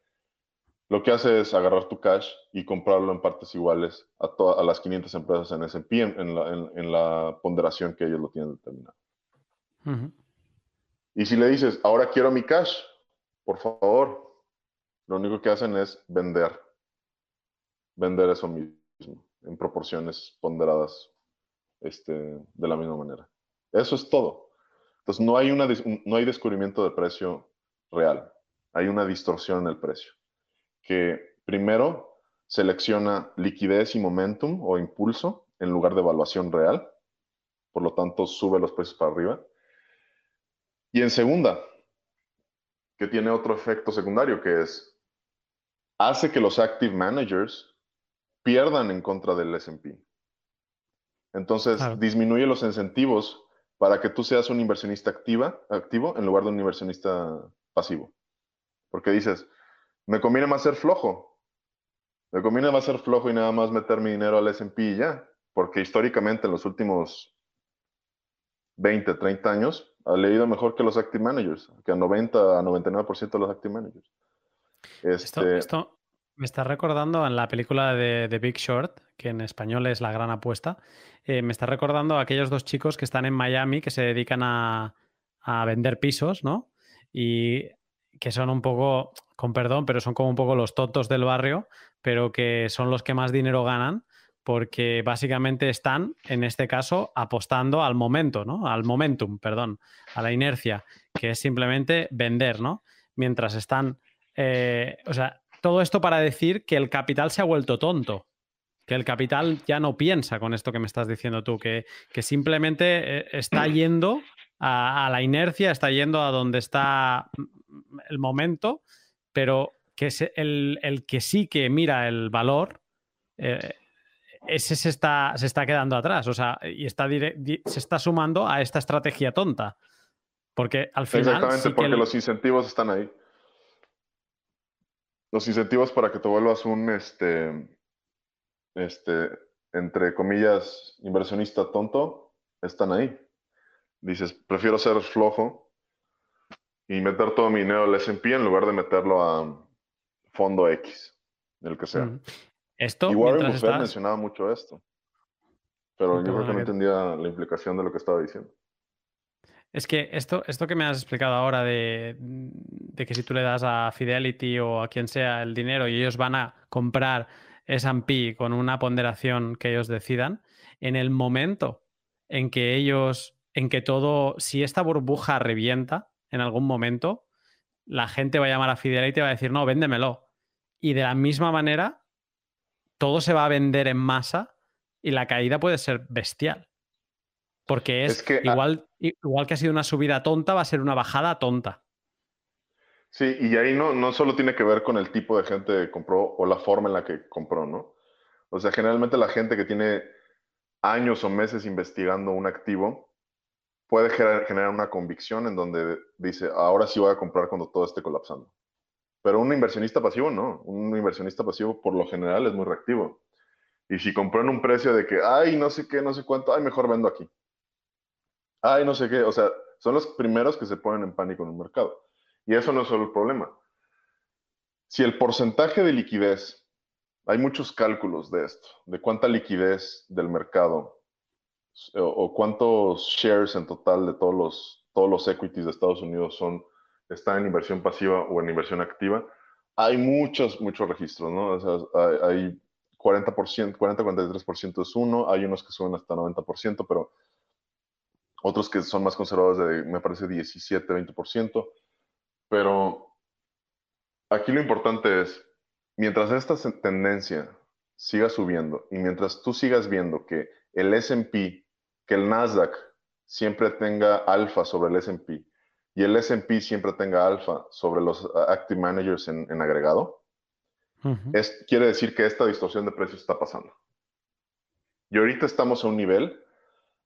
lo que hace es agarrar tu cash y comprarlo en partes iguales a, a las 500 empresas en S&P en, la, ponderación que ellos lo tienen determinado. Y si le dices, ahora quiero mi cash, por favor, lo único que hacen es vender vender eso mismo en proporciones ponderadas este, de la misma manera. Eso es todo. Entonces, no hay, una, no hay descubrimiento de precio real. Hay una distorsión en el precio. Que primero selecciona liquidez y momentum o impulso en lugar de evaluación real. Por lo tanto, sube los precios para arriba. Y en segunda, que tiene otro efecto secundario, que es, hace que los active managers pierdan en contra del SP. Entonces, disminuye los incentivos para que tú seas un inversionista activa, activo en lugar de un inversionista pasivo. Porque dices, me conviene más ser flojo. Me conviene más ser flojo y nada más meter mi dinero al SP y ya. Porque históricamente en los últimos 20, 30 años ha leído mejor que los active managers, que a 90 a 99% de los active managers. Este, esto, me está recordando en la película de The Big Short, que en español es La Gran Apuesta, eh, me está recordando a aquellos dos chicos que están en Miami que se dedican a, vender pisos, ¿no? Y que son un poco, con perdón, pero son como un poco los tontos del barrio, pero que son los que más dinero ganan porque básicamente están, en este caso, apostando al momento, ¿no? Al momentum, perdón, a la inercia, que es simplemente vender, ¿no? Mientras están, eh, o sea, todo esto para decir que el capital se ha vuelto tonto. Que el capital ya no piensa con esto que me estás diciendo tú, que, que simplemente eh, está yendo a, la inercia, está yendo a donde está el momento, pero que el, el, que sí que mira el valor, eh, ese se está, se está quedando atrás, o sea, y está se está sumando a esta estrategia tonta. Porque al final. Exactamente, porque los incentivos están ahí. los incentivos para que te vuelvas un, este, este, entre comillas, inversionista tonto, están ahí. Dices, prefiero ser flojo y meter todo mi dinero al S&P en lugar de meterlo a fondo X, el que sea. Esto, y Warren Buffett mencionaba mucho esto, pero yo creo que no entendía la implicación de lo que estaba diciendo. Es que esto, esto que me has explicado ahora de, de, que si tú le das a Fidelity o a quien sea el dinero y ellos van a comprar S&P con una ponderación que ellos decidan, en el momento en que ellos, en que todo, si esta burbuja revienta en algún momento, la gente va a llamar a Fidelity y va a decir, no, véndemelo. Y de la misma manera, todo se va a vender en masa y la caída puede ser bestial. Porque es, que, igual, igual que ha sido una subida tonta, va a ser una bajada tonta. Sí, y ahí no, no solo tiene que ver con el tipo de gente que compró o la forma en la que compró, ¿no? O sea, generalmente la gente que tiene años o meses investigando un activo puede generar una convicción en donde dice, ahora sí voy a comprar cuando todo esté colapsando. Pero un inversionista pasivo no. Un inversionista pasivo por lo general es muy reactivo. Y si compró en un precio de que, ay, no sé qué, no sé cuánto, ay, mejor vendo aquí. Ay, no sé qué. O sea, son los primeros que se ponen en pánico en un mercado. Y eso no es solo el problema. Si el porcentaje de liquidez, hay muchos cálculos de esto, de cuánta liquidez del mercado o, cuántos shares en total de todos los, todos los equities de Estados Unidos son está en inversión pasiva o en inversión activa, hay muchos, muchos registros, ¿no? O sea, hay, 40%, 40-43% es uno, hay unos que suben hasta 90%, pero otros que son más conservadores de, me parece, 17-20%. Pero aquí lo importante es, mientras esta tendencia siga subiendo y mientras tú sigas viendo que el SP, que el Nasdaq siempre tenga alfa sobre el SP, y el SP siempre tenga alfa sobre los uh, active managers en, agregado, es, quiere decir que esta distorsión de precios está pasando. Y ahorita estamos a un nivel,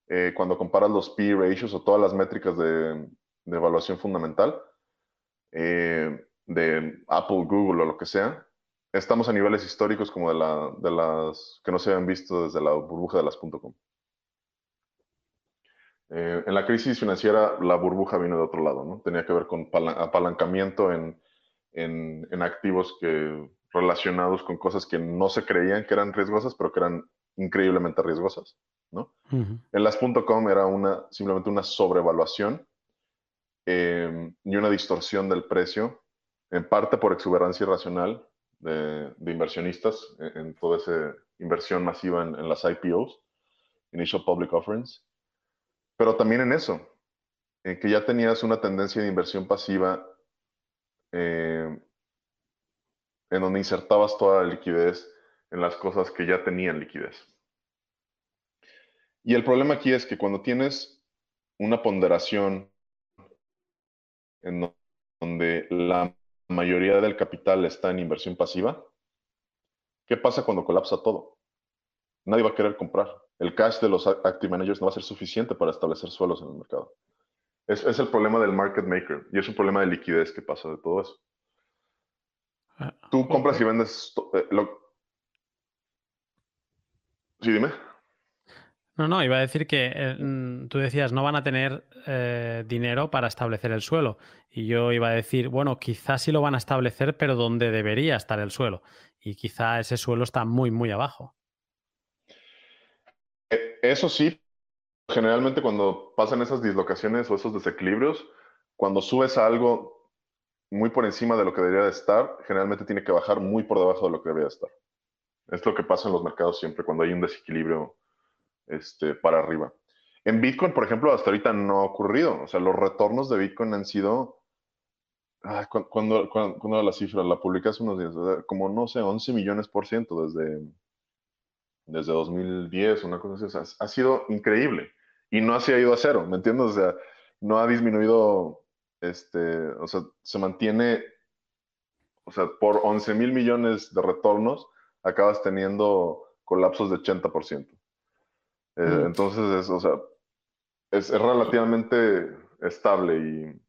eh, cuando comparas los P ratios o todas las métricas de, evaluación fundamental, eh, de Apple, Google o lo que sea, estamos a niveles históricos como de, la, de las que no se habían visto desde la burbuja de las .com. Eh, en la crisis financiera la burbuja vino de otro lado, ¿no? Tenía que ver con apalancamiento en, en, activos que, relacionados con cosas que no se creían que eran riesgosas, pero que eran increíblemente riesgosas, ¿no? En las .com era una, simplemente una sobrevaluación em, y una distorsión del precio, en parte por exuberancia irracional de, inversionistas en, toda esa inversión masiva en, en las IPOs, Initial Public Offerings, pero también en eso, en que ya tenías una tendencia de inversión pasiva eh, en donde insertabas toda la liquidez en las cosas que ya tenían liquidez. Y el problema aquí es que cuando tienes una ponderación en donde la mayoría del capital está en inversión pasiva, ¿qué pasa cuando colapsa todo? Nadie va a querer comprar el cash de los active managers no va a ser suficiente para establecer suelos en el mercado. Es, es el problema del market maker y es un problema de liquidez que pasa de todo eso. Ah, Tú compras y vendes. Eh, sí, dime. No, no, iba a decir que eh, mm, tú decías no van a tener eh, dinero para establecer el suelo. Y yo iba a decir, bueno, quizás sí lo van a establecer, pero donde debería estar el suelo. Y quizá ese suelo está muy, muy abajo. Eso sí, generalmente cuando pasan esas dislocaciones o esos desequilibrios, cuando subes a algo muy por encima de lo que debería de estar, generalmente tiene que bajar muy por debajo de lo que debería de estar. Es lo que pasa en los mercados siempre, cuando hay un desequilibrio este, para arriba. En Bitcoin, por ejemplo, hasta ahorita no ha ocurrido. O sea, los retornos de Bitcoin han sido... ¿cuándo, era la cifra? La publicé hace unos días. como, no sé, 11 millones por ciento desde desde 2010, una cosa así. ha sido increíble y no se ha ido a cero, ¿me entiendes? O sea, no ha disminuido, este, o sea, se mantiene, o sea, por 11 mil millones de retornos, acabas teniendo colapsos de 80%. Eh, mm. Entonces, es, o sea, es, relativamente estable y...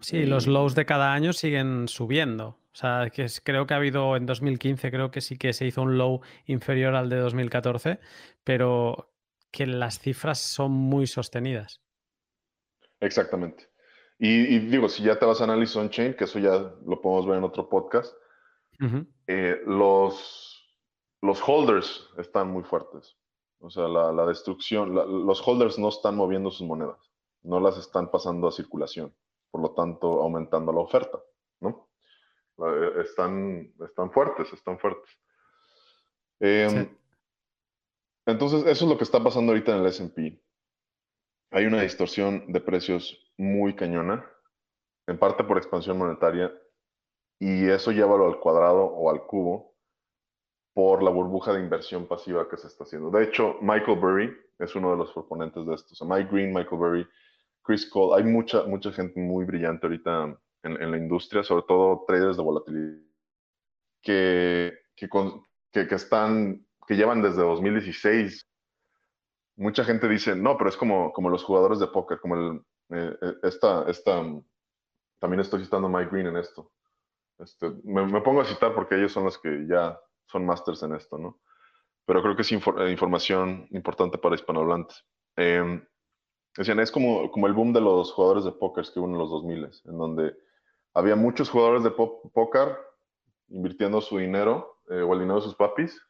Sí, los lows de cada año siguen subiendo. O sea, que creo que ha habido en 2015, creo que sí que se hizo un low inferior al de 2014, pero que las cifras son muy sostenidas. Exactamente. Y, digo, si ya te vas a analizar on-chain, que eso ya lo podemos ver en otro podcast, eh, los, los holders están muy fuertes. O sea, la, destrucción, los holders no están moviendo sus monedas, no las están pasando a circulación, por lo tanto, aumentando la oferta, ¿no? Eh, están, están fuertes, están fuertes. Em, entonces, eso es lo que está pasando ahorita en el SP. Hay una distorsión de precios muy cañona, en parte por expansión monetaria, y eso llévalo al cuadrado o al cubo por la burbuja de inversión pasiva que se está haciendo. De hecho, Michael Burry es uno de los proponentes de esto. O sea, Mike Green, Michael Burry, Chris Cole, hay mucha, mucha gente muy brillante ahorita en, la industria, sobre todo traders de volatilidad, que, que, que, están, que llevan desde 2016. Mucha gente dice, no, pero es como, como los jugadores de póker, como el, eh, eh, también estoy citando Mike Green en esto. Este, me, pongo a citar porque ellos son los que ya son masters en esto, ¿no? Pero creo que es eh, información importante para hispanohablantes. Eh, decían, es como, como el boom de los jugadores de póker que hubo en los 2000, en donde había muchos jugadores de póker invirtiendo su dinero o el dinero de sus papis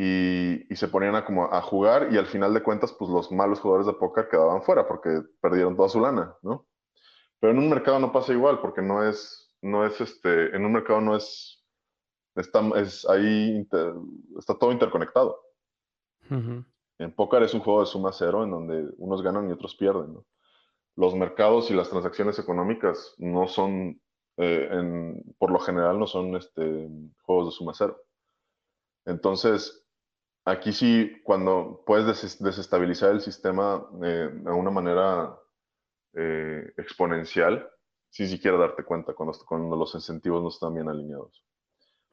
y, se ponían a, como a jugar y al final de cuentas, pues los malos jugadores de póker quedaban fuera porque perdieron toda su lana, ¿no? Pero en un mercado no pasa igual porque no es, no es este, en un mercado no es, está, es ahí, está todo interconectado. En póker es un juego de suma cero en donde unos ganan y otros pierden, ¿no? Los mercados y las transacciones económicas no son, eh, en, por lo general, no son este, juegos de suma cero. Entonces, Aquí sí, cuando puedes desestabilizar el sistema eh, de una manera eh, exponencial, sí siquiera darte cuenta cuando, cuando, los incentivos no están bien alineados.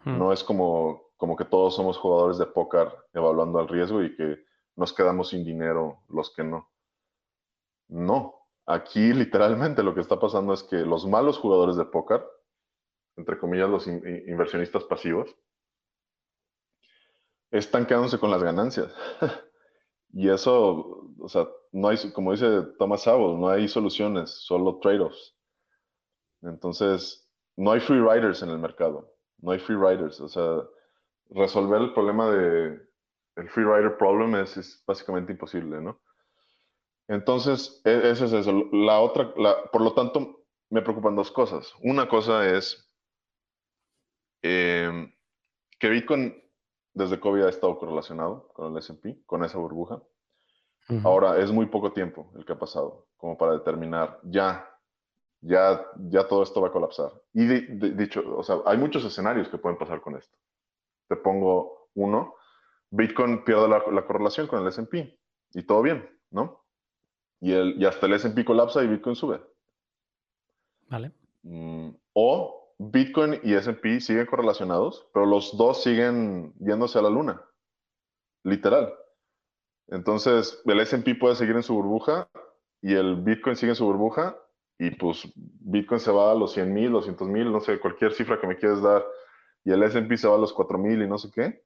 Hmm. No es como, como que todos somos jugadores de póker evaluando el riesgo y que nos quedamos sin dinero los que no. No, aquí literalmente lo que está pasando es que los malos jugadores de póker, entre comillas los inversionistas pasivos, están quedándose con las ganancias. y eso, o sea, no hay, como dice Thomas Sowell, no hay soluciones, solo trade-offs. Entonces, no hay free riders en el mercado, no hay free riders. O sea, resolver el problema de el free rider problem es, básicamente imposible, ¿no? Entonces, ese es eso. La otra, por lo tanto, me preocupan dos cosas. Una cosa es eh, que Bitcoin desde COVID ha estado correlacionado con el S&P, con esa burbuja. Ahora, es muy poco tiempo el que ha pasado como para determinar ya, ya, ya todo esto va a colapsar. Y dicho, o sea, hay muchos escenarios que pueden pasar con esto. Te pongo uno, Bitcoin pierde la, correlación con el S&P y todo bien, ¿no? Y, el, y hasta el S&P colapsa y Bitcoin sube. Vale. Mm, o Bitcoin y SP siguen correlacionados, pero los dos siguen yéndose a la luna, literal. Entonces, el SP puede seguir en su burbuja y el Bitcoin sigue en su burbuja y pues Bitcoin se va a los 100 mil, 200 mil, no sé, cualquier cifra que me quieras dar y el SP se va a los 4 mil y no sé qué.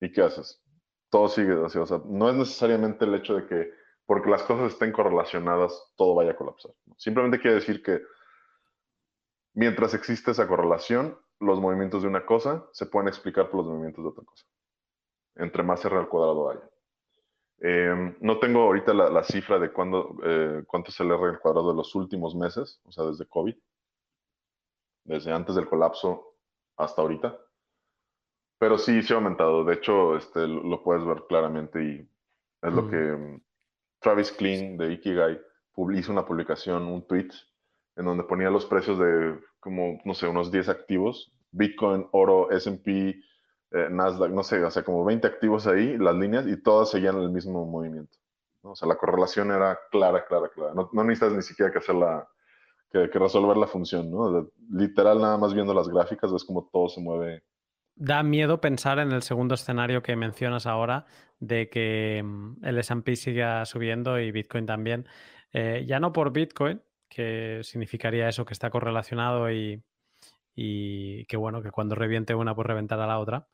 ¿Y qué haces? Todo sigue así, o sea, no es necesariamente el hecho de que porque las cosas estén correlacionadas, todo vaya a colapsar. Simplemente quiere decir que Mientras existe esa correlación, los movimientos de una cosa se pueden explicar por los movimientos de otra cosa. Entre más cerrado al cuadrado haya. Em, no tengo ahorita la, cifra de cuándo, eh, cuánto es el R al cuadrado de los últimos meses, o sea, desde COVID, desde antes del colapso hasta ahorita. Pero sí, se ha aumentado. De hecho, este, lo puedes ver claramente y es lo que Travis Klein de Ikigai hizo una publicación, un tweet en donde ponía los precios de como, no sé, unos 10 activos, Bitcoin, oro, SP, eh, Nasdaq, no sé, o sea, como 20 activos ahí, las líneas, y todas seguían el mismo movimiento. O sea, la correlación era clara, clara, clara. No, necesitas ni siquiera que hacerla, que, que resolver la función, ¿no? literal, nada más viendo las gráficas, ves como todo se mueve. Da miedo pensar en el segundo escenario que mencionas ahora, de que mm, el S&P siga subiendo y Bitcoin también. Eh, ya no por Bitcoin, que significaría eso, que está correlacionado y, que bueno, que cuando reviente una, pues reventará la otra,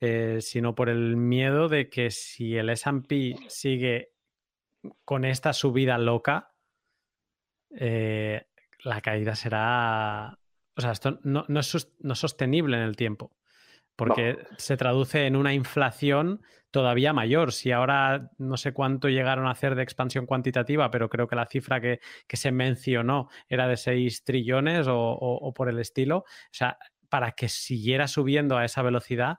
eh, sino por el miedo de que si el SP sigue con esta subida loca, eh, la caída será... O sea, esto no, es, sostenible en el tiempo, porque se traduce en una inflación todavía mayor. Si ahora no sé cuánto llegaron a hacer de expansión cuantitativa, pero creo que la cifra que, se mencionó era de 6 trillones o, por el estilo. O sea, para que siguiera subiendo a esa velocidad,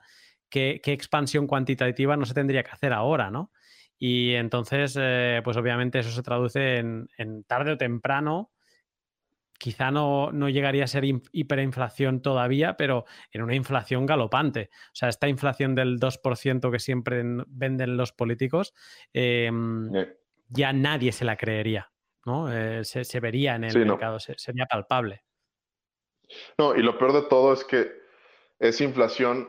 ¿qué, expansión cuantitativa no se tendría que hacer ahora, no? Y entonces, eh, pues obviamente eso se traduce en tarde o temprano quizá no, llegaría a ser hiperinflación todavía, pero en una inflación galopante. O sea, esta inflación del 2% que siempre venden los políticos, em, ya nadie se la creería, ¿no? Eh, se, vería en el mercado, sería palpable. No, y lo peor de todo es que esa inflación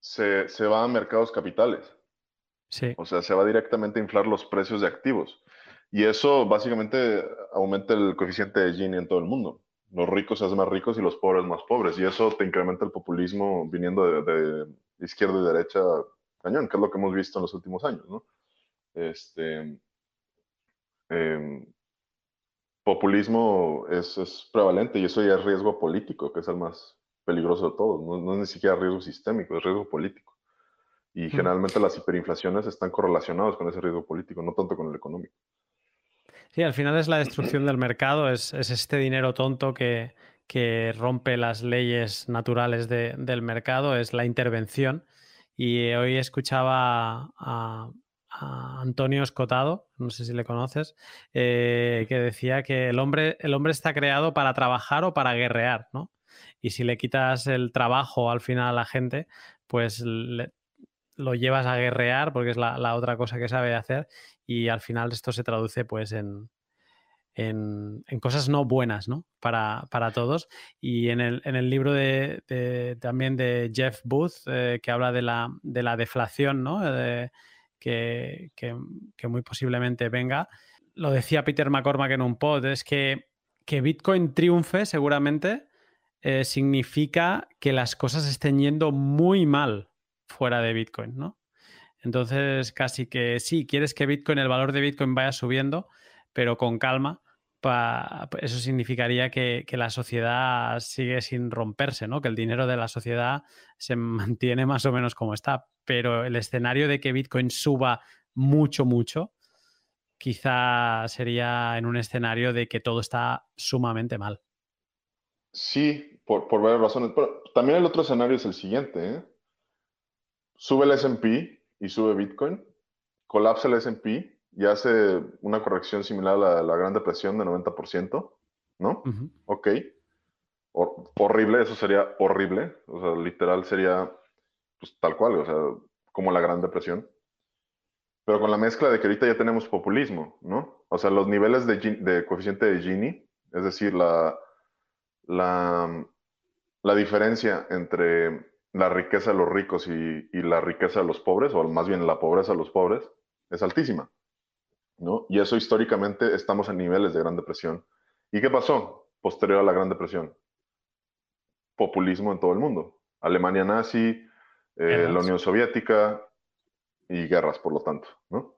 se, se va a mercados capitales. Sí. O sea, se va directamente a inflar los precios de activos. Y eso básicamente aumenta el coeficiente de Gini en todo el mundo. Los ricos se hacen más ricos y los pobres más pobres. Y eso te incrementa el populismo viniendo de, izquierda y derecha cañón, que es lo que hemos visto en los últimos años. ¿no? Este, em, populismo es, prevalente y eso ya es riesgo político, que es el más peligroso de todos. No, no es ni siquiera riesgo sistémico, es riesgo político. Y generalmente las hiperinflaciones están correlacionadas con ese riesgo político, no tanto con el económico. Sí, al final es la destrucción del mercado, es, este dinero tonto que, rompe las leyes naturales del mercado, es la intervención. Y hoy escuchaba a, Antonio Escotado, no sé si le conoces, eh, que decía que el hombre, el hombre está creado para trabajar o para guerrear, ¿no? Y si le quitas el trabajo al final a la gente, pues lo llevas a guerrear, porque es la, la, otra cosa que sabe hacer, y al final esto se traduce pues en, en, cosas no buenas ¿no? Para, todos. Y en el, en el libro de, también de Jeff Booth, eh, que habla de la, de la deflación ¿no? que, muy posiblemente venga, lo decía Peter McCormack en un pod, es que, que Bitcoin triunfe seguramente eh, significa que las cosas estén yendo muy mal fuera de Bitcoin, ¿no? Entonces, casi que sí, quieres que Bitcoin, el valor de Bitcoin vaya subiendo, pero con calma. eso significaría que, la sociedad sigue sin romperse, ¿no? Que el dinero de la sociedad se mantiene más o menos como está. Pero el escenario de que Bitcoin suba mucho, mucho, quizá sería en un escenario de que todo está sumamente mal. Sí, por, por varias razones. Pero también el otro escenario es el siguiente. ¿eh? Sube el SP y sube Bitcoin, colapsa el SP y hace una corrección similar a la, Gran Depresión de 90%, ¿no? Ok. horrible, eso sería horrible. O sea, literal sería pues, tal cual, o sea, como la Gran Depresión. Pero con la mezcla de que ahorita ya tenemos populismo, ¿no? O sea, los niveles de, coeficiente de Gini, es decir, la, la, la diferencia entre la riqueza de los ricos y, la riqueza de los pobres, o más bien la pobreza de los pobres, es altísima. ¿no? Y eso históricamente estamos en niveles de Gran Depresión. ¿Y qué pasó posterior a la Gran Depresión? Populismo en todo el mundo. Alemania nazi, eh, la Unión Soviética y guerras, por lo tanto, ¿no?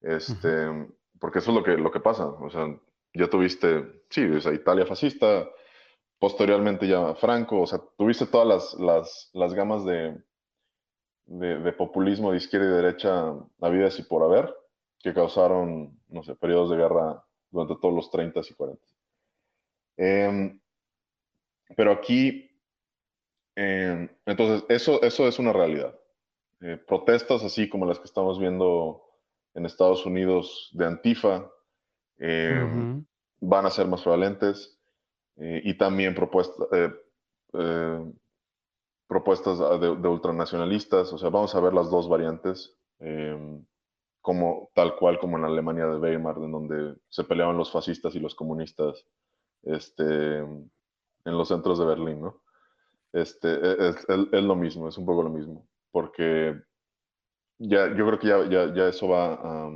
Este, Porque eso es lo que, lo que pasa. O sea, ya tuviste, sí, o Italia fascista, posteriormente ya Franco, o sea, tuviste todas las, las, gamas de, de, populismo de izquierda y derecha habidas y por haber, que causaron, no sé, periodos de guerra durante todos los 30 y 40. Em, pero aquí, em, entonces, eso, eso es una realidad. Eh, protestas así como las que estamos viendo en Estados Unidos de Antifa em, van a ser más prevalentes. Eh, y también propuesta, eh, eh, propuestas de, ultranacionalistas. O sea, vamos a ver las dos variantes, como, tal cual como en Alemania de Weimar, en donde se peleaban los fascistas y los comunistas este, en los centros de Berlín, ¿no? Este, e, es, es, lo mismo, es un poco lo mismo, porque ya, yo creo que ya, ya, ya eso va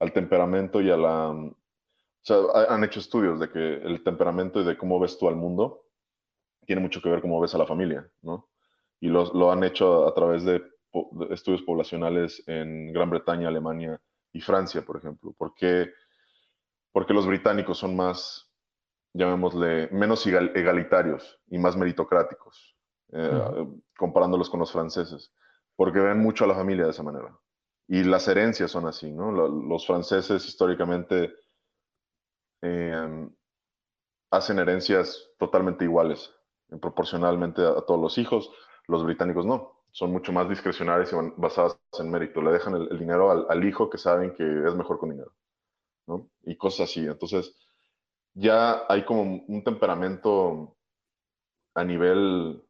al temperamento y a la sea, han hecho estudios de que el temperamento y de cómo ves tú al mundo tiene mucho que ver cómo ves a la familia, ¿no? Y lo, lo han hecho a, través de, estudios poblacionales en Gran Bretaña, Alemania y Francia, por ejemplo. ¿Por qué? Porque los británicos son más, llamémosle, menos egalitarios y más meritocráticos, eh, comparándolos con los franceses, porque ven mucho a la familia de esa manera. Y las herencias son así, ¿no? Los franceses históricamente eh, hacen herencias totalmente iguales, proporcionalmente a, todos los hijos. Los británicos no, son mucho más discrecionarios y basadas en mérito. Le dejan el, dinero al, hijo que saben que es mejor con dinero, ¿no? Y cosas así. Entonces, ya hay como un temperamento a nivel,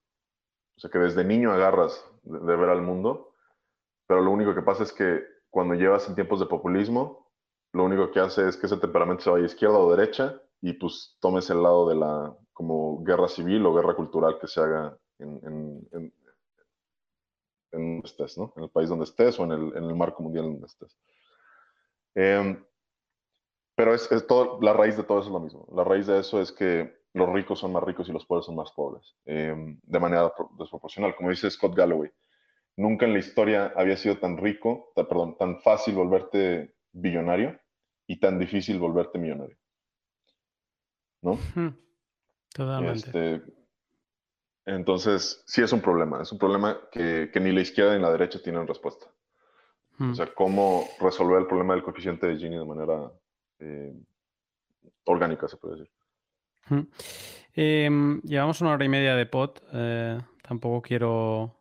o sea, que desde niño agarras de ver al mundo pero lo único que pasa es que cuando llevas en tiempos de populismo, lo único que hace es que ese temperamento se vaya izquierda o derecha y pues tomes el lado de la como guerra civil o guerra cultural que se haga en, en, en estés, ¿no? En el país donde estés o en el, el marco mundial donde estés. Em, pero es, es, todo, la raíz de todo eso es lo mismo. La raíz de eso es que los ricos son más ricos y los pobres son más pobres, em, de manera desproporcional. Como dice Scott Galloway, nunca en la historia había sido tan rico, perdón, tan fácil volverte billonario y tan difícil volverte millonario. ¿No? Totalmente. Este, entonces, sí es un problema. Es un problema que, ni la izquierda ni la derecha tienen respuesta. O sea, cómo resolver el problema del coeficiente de Gini de manera eh, orgánica, se puede decir. Em, llevamos una hora y media de pot. Eh, tampoco quiero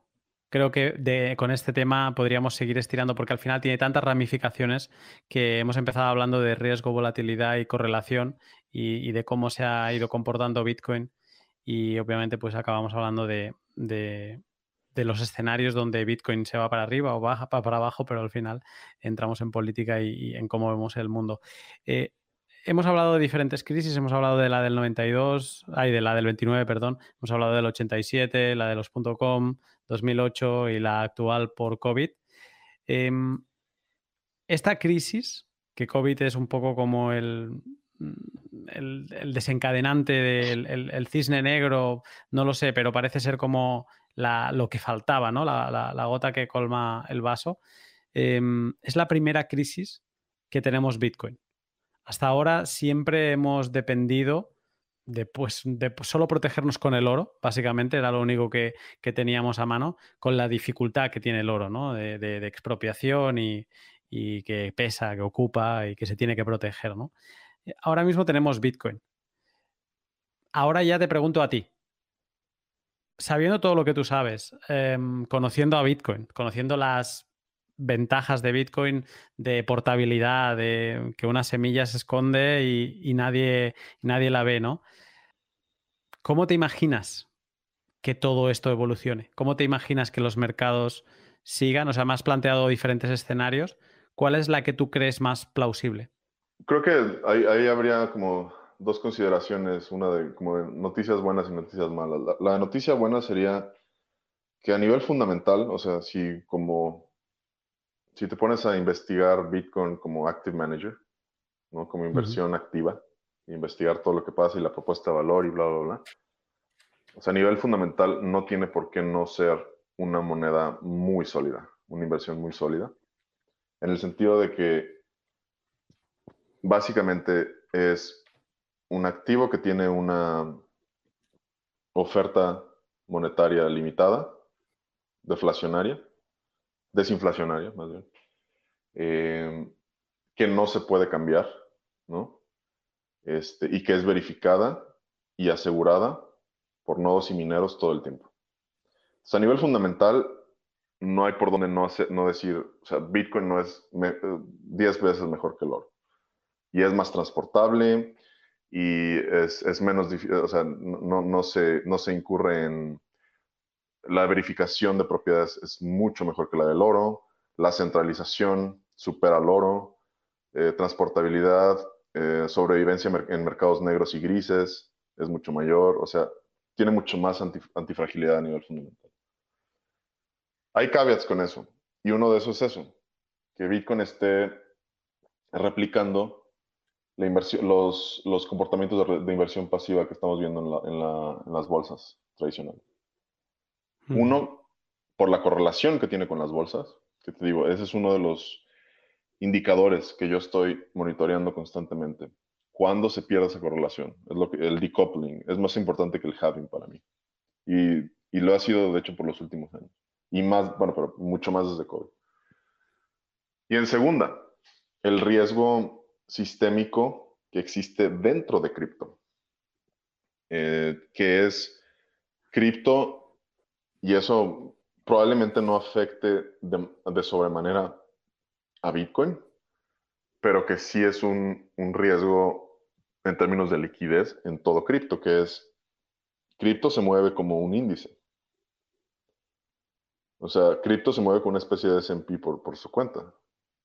Creo que con este tema podríamos seguir estirando porque al final tiene tantas ramificaciones que hemos empezado hablando de riesgo, volatilidad y correlación y, de cómo se ha ido comportando Bitcoin y obviamente pues acabamos hablando de, los escenarios donde Bitcoin se va para arriba o baja para abajo, pero al final entramos en política y, en cómo vemos el mundo. Eh, hemos hablado de diferentes crisis, hemos hablado de la del 92, ay, de la del 29, perdón, hemos hablado del 87, la de los .com, 2008 y la actual por COVID. Em, esta crisis, que COVID es un poco como el, el, desencadenante del el, cisne negro, no lo sé, pero parece ser como lo que faltaba, ¿no? La, gota que colma el vaso. Em, es la primera crisis que tenemos Bitcoin. Hasta ahora siempre hemos dependido de, pues, solo protegernos con el oro, básicamente era lo único que, teníamos a mano, con la dificultad que tiene el oro, ¿no? De, expropiación y, que pesa, que ocupa y que se tiene que proteger, ¿no? Eh, ahora mismo tenemos Bitcoin. Ahora ya te pregunto a ti, sabiendo todo lo que tú sabes, em, conociendo a Bitcoin, conociendo las ventajas de Bitcoin de portabilidad, de que una semilla se esconde y, nadie, nadie la ve, ¿no? ¿Cómo te imaginas que todo esto evolucione? ¿Cómo te imaginas que los mercados sigan? O sea, me has planteado diferentes escenarios. ¿Cuál es la que tú crees más plausible? Creo que ahí, habría como dos consideraciones, una de como noticias buenas y noticias malas. La, noticia buena sería que a nivel fundamental, o sea, si como si te pones a investigar Bitcoin como active manager, ¿no? como inversión activa, investigar todo lo que pasa y la propuesta de valor y bla, bla, bla. O sea, a nivel fundamental no tiene por qué no ser una moneda muy sólida, una inversión muy sólida, en el sentido de que básicamente es un activo que tiene una oferta monetaria limitada, deflacionaria, desinflacionaria más bien, eh, que no se puede cambiar, ¿no? Este, y que es verificada y asegurada por nodos y mineros todo el tiempo. a nivel fundamental, no hay por donde no, no decir, o sea, Bitcoin no es 10 veces mejor que el oro. Y es más transportable y es, menos difícil, o sea, no, no, se, no se incurre en... La verificación de propiedades es mucho mejor que la del oro, la centralización supera al oro, eh, transportabilidad eh, sobrevivencia en mercados negros y grises es mucho mayor, o sea, tiene mucho más antifragilidad a nivel fundamental. Hay caveats con eso, y uno de esos es eso, que Bitcoin esté replicando los, comportamientos de, inversión pasiva que estamos viendo en, las bolsas tradicionales. Uno, por la correlación que tiene con las bolsas, que te digo, ese es uno de los indicadores que yo estoy monitoreando constantemente. ¿Cuándo se pierde esa correlación? Es lo que, el decoupling es más importante que el halving para mí. Y, y lo ha sido, de hecho, por los últimos años. Y más, bueno, pero mucho más desde COVID. Y en segunda, el riesgo sistémico que existe dentro de cripto, eh, que es cripto, y eso probablemente no afecte de, sobremanera a Bitcoin, pero que sí es un, un riesgo en términos de liquidez en todo cripto, que es cripto se mueve como un índice. O sea, cripto se mueve con una especie de S&P por, por su cuenta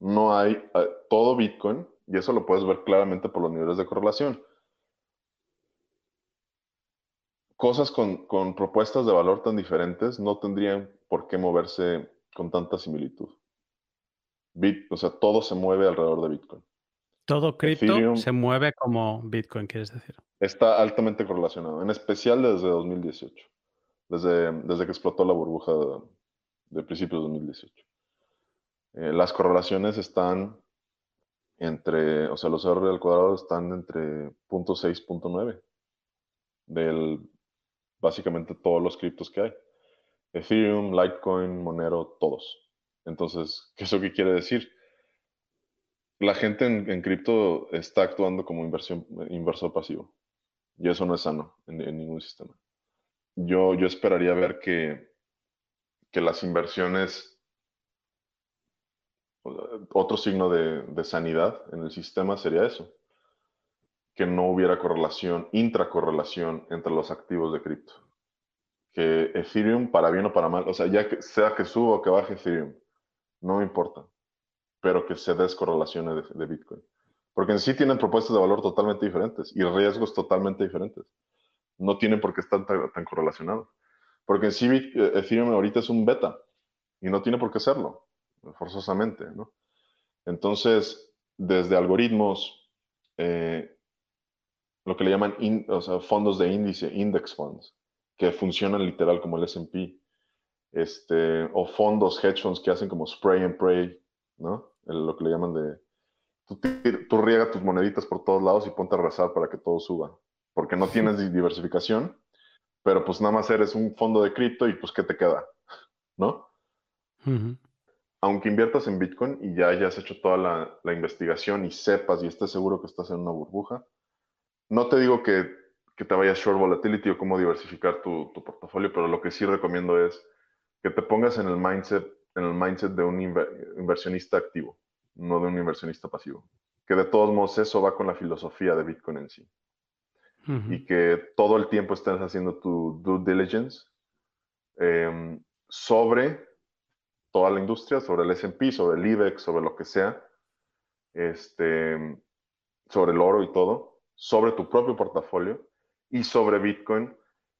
no hay eh, todo Bitcoin, y eso lo puedes ver claramente por los niveles de correlación. Cosas con, propuestas de valor tan diferentes no tendrían por qué moverse con tanta similitud. o sea, todo se mueve alrededor de Bitcoin. Todo cripto se mueve como Bitcoin, quieres decir. Está altamente correlacionado, en especial desde 2018, desde, desde que explotó la burbuja de, de principios de 2018. Eh, las correlaciones están entre, o sea, los R al cuadrado están entre 0.6 y 0.9 del básicamente todos los criptos que hay. Ethereum, Litecoin, Monero, todos. Entonces, ¿qué ¿eso qué quiere decir? La gente en, cripto está actuando como inversión, inversor pasivo. Y eso no es sano en, ningún sistema. Yo, yo esperaría ver que, que las inversiones otro signo de, sanidad en el sistema sería eso, que no hubiera correlación, intracorrelación entre los activos de cripto. Que Ethereum, para bien o para mal, o sea, ya que sea que suba o que baje Ethereum, no importa, pero que se descorrelacione de, Bitcoin. Porque en sí tienen propuestas de valor totalmente diferentes y riesgos totalmente diferentes. No tienen por qué estar tan, correlacionados. Porque en sí Ethereum ahorita es un beta y no tiene por qué serlo forzosamente, ¿no? Entonces, desde algoritmos, eh, lo que le llaman fondos de índice, index funds, que funcionan literal como el S&P, este, o fondos, hedge funds que hacen como spray and pray, ¿no? lo que le llaman de, tú, tú riega tus moneditas por todos lados y ponte a rezar para que todo suba, porque no tienes diversificación, pero pues nada más eres un fondo de cripto y pues ¿qué te queda? ¿No? aunque inviertas en Bitcoin y ya hayas hecho toda la, investigación y sepas y estés seguro que estás en una burbuja, no te digo que, te vayas short volatility o cómo diversificar tu, portafolio, pero lo que sí recomiendo es que te pongas en el mindset, en el mindset de un inversionista activo, no de un inversionista pasivo. Que de todos modos eso va con la filosofía de Bitcoin en sí. Y que todo el tiempo estés haciendo tu due diligence em, sobre toda la industria, sobre el S&P, sobre el IBEX, sobre lo que sea, este, sobre el oro y todo, sobre tu propio portafolio y sobre Bitcoin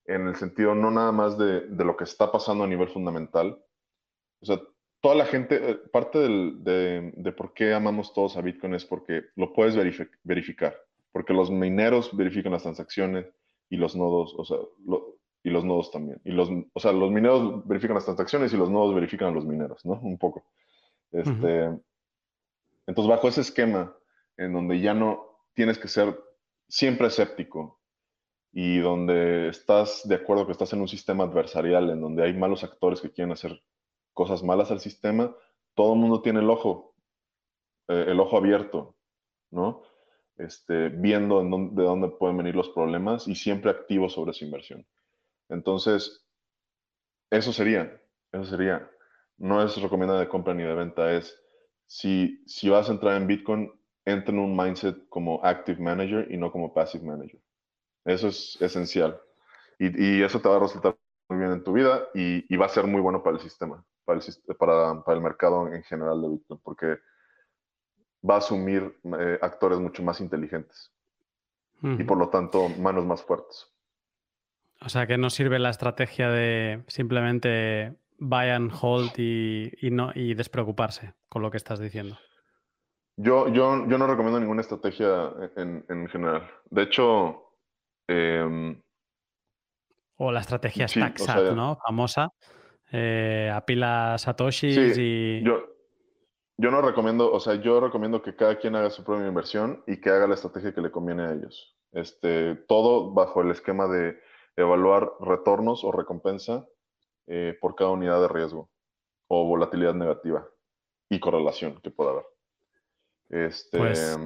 en el sentido no nada más de, lo que está pasando a nivel fundamental. O sea, toda la gente, eh, parte de, de, por qué amamos todos a Bitcoin es porque lo puedes verificar, porque los mineros verifican las transacciones y los nodos, o sea, lo, y los nodos también. Y los, o sea, los mineros verifican las transacciones y los nodos verifican a los mineros, ¿no? Un poco. Este, Entonces, bajo ese esquema, en donde ya no tienes que ser siempre escéptico y donde estás de acuerdo que estás en un sistema adversarial, en donde hay malos actores que quieren hacer cosas malas al sistema, todo el mundo tiene el ojo, eh, el ojo abierto, ¿no? Este, viendo de dónde pueden venir los problemas y siempre activo sobre su inversión. Entonces, eso sería, eso sería. No es recomendada de compra ni de venta, es si, si vas a entrar en Bitcoin, entra en un mindset como active manager y no como passive manager. Eso es esencial. Y, eso te va a resultar muy bien en tu vida y, va a ser muy bueno para el sistema, para el, para, para el mercado en general de Bitcoin, porque va a asumir eh, actores mucho más inteligentes y por lo tanto manos más fuertes. O sea, que no sirve la estrategia de simplemente buy and hold y, no, y despreocuparse con lo que estás diciendo. Yo, yo, yo no recomiendo ninguna estrategia en, en general. De hecho, em, o la estrategia sí, ¿no? Famosa. Eh, apila satoshis y... Yo, yo no recomiendo, o sea, yo recomiendo que cada quien haga su propia inversión y que haga la estrategia que le conviene a ellos. Este, todo bajo el esquema de evaluar retornos o recompensa eh, por cada unidad de riesgo o volatilidad negativa y correlación que pueda haber. Este, pues,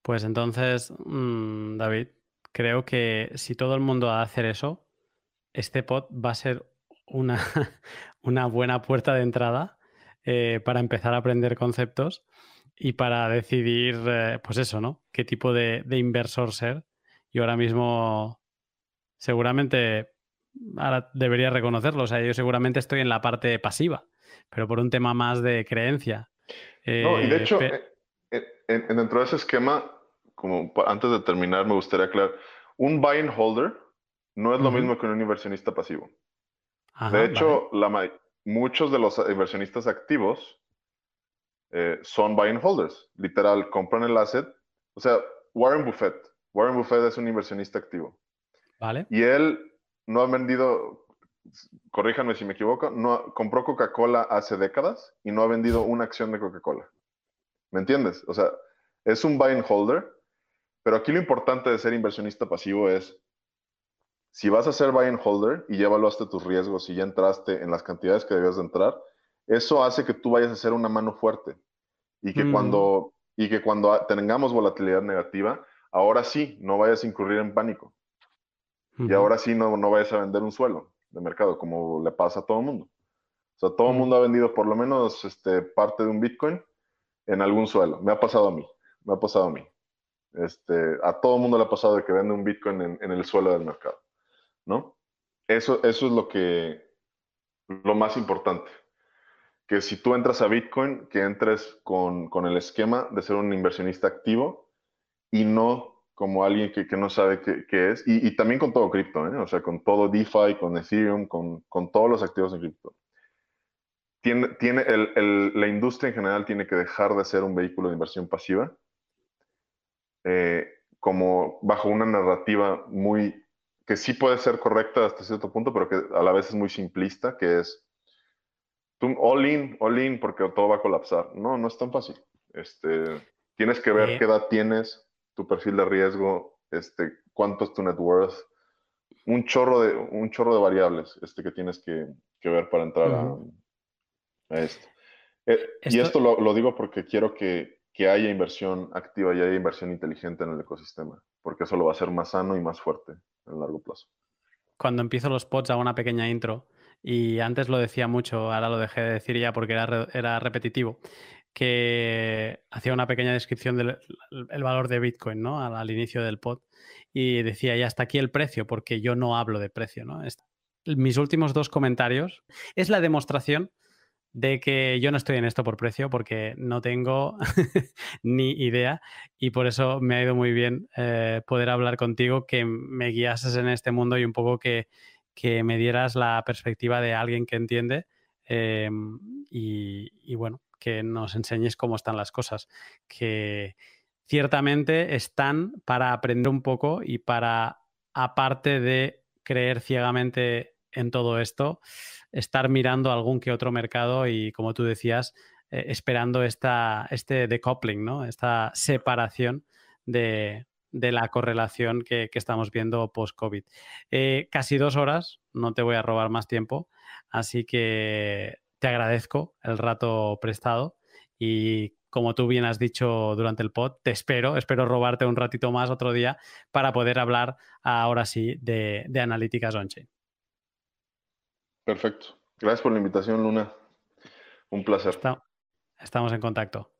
pues entonces, mm, David, creo que si todo el mundo va a hacer eso, este pod va a ser una, una buena puerta de entrada eh, para empezar a aprender conceptos y para decidir, eh, pues eso, ¿no? ¿Qué tipo de, inversor ser? Y ahora mismo, seguramente, ahora debería reconocerlo, o sea, yo seguramente estoy en la parte pasiva, pero por un tema más de creencia. no, y de hecho, dentro de ese esquema, como antes de terminar, me gustaría aclarar, un buy and holder no es lo mismo que un inversionista pasivo. de hecho, muchos de los inversionistas activos eh, son buy and holders. Literal, compran el asset. O sea, Warren Buffett. Warren Buffett es un inversionista activo. Vale. Y él no ha vendido, corríjanme si me equivoco, no, compró Coca-Cola hace décadas y no ha vendido una acción de Coca-Cola. ¿Me entiendes? O sea, es un buy and holder, pero aquí lo importante de ser inversionista pasivo es si vas a ser buy and holder y ya evaluaste tus riesgos y ya entraste en las cantidades que debías de entrar, eso hace que tú vayas a ser una mano fuerte y que, cuando, y que cuando tengamos volatilidad negativa, ahora sí, no vayas a incurrir en pánico. Y ahora sí no, no vayas a vender un suelo de mercado, como le pasa a todo el mundo. O sea, todo el mundo ha vendido por lo menos este, parte de un Bitcoin en algún suelo. Me ha pasado a mí, me ha pasado a mí. Este, a todo mundo le ha pasado de que vende un Bitcoin en el suelo del mercado. ¿no? Eso, eso es lo que, lo más importante. Que si tú entras a Bitcoin, que entres con, el esquema de ser un inversionista activo y no como alguien que, no sabe qué, es. Y, también con todo cripto, ¿eh? o sea, con todo DeFi, con Ethereum, con, todos los activos en cripto. Tiene, tiene la industria en general tiene que dejar de ser un vehículo de inversión pasiva, eh, como bajo una narrativa muy que sí puede ser correcta hasta cierto punto, pero que a la vez es muy simplista, que es tú all in, all in, porque todo va a colapsar. No, no es tan fácil. Este, tienes que ver qué edad tienes, tu perfil de riesgo, este, cuánto es tu net worth, un chorro de, un chorro de variables este, que tienes que, ver para entrar a, esto. Eh, y esto lo, lo, digo porque quiero que, que haya inversión activa y haya inversión inteligente en el ecosistema, porque eso lo va a hacer más sano y más fuerte en largo plazo. Cuando empiezo los pods hago una pequeña intro y antes lo decía mucho, ahora lo dejé de decir ya porque era, era repetitivo, que hacía una pequeña descripción del valor de Bitcoin ¿no? al, inicio del pod y decía, ya hasta aquí el precio, porque yo no hablo de precio. ¿no? mis últimos dos comentarios es la demostración de que yo no estoy en esto por precio porque no tengo ni idea y por eso me ha ido muy bien eh, poder hablar contigo, que me guiases en este mundo y un poco que, me dieras la perspectiva de alguien que entiende em, y, bueno, que nos enseñes cómo están las cosas, que ciertamente están para aprender un poco y para, aparte de creer ciegamente en todo esto, estar mirando algún que otro mercado y, como tú decías, eh, esperando esta, este decoupling, ¿no? esta separación de, la correlación que, estamos viendo post-COVID. Eh, casi dos horas, no te voy a robar más tiempo, así que te agradezco el rato prestado y como tú bien has dicho durante el pod, te espero, espero robarte un ratito más otro día para poder hablar ahora sí de, de analíticas on-chain. Perfecto. Gracias por la invitación, Luna. Un placer. estamos en contacto.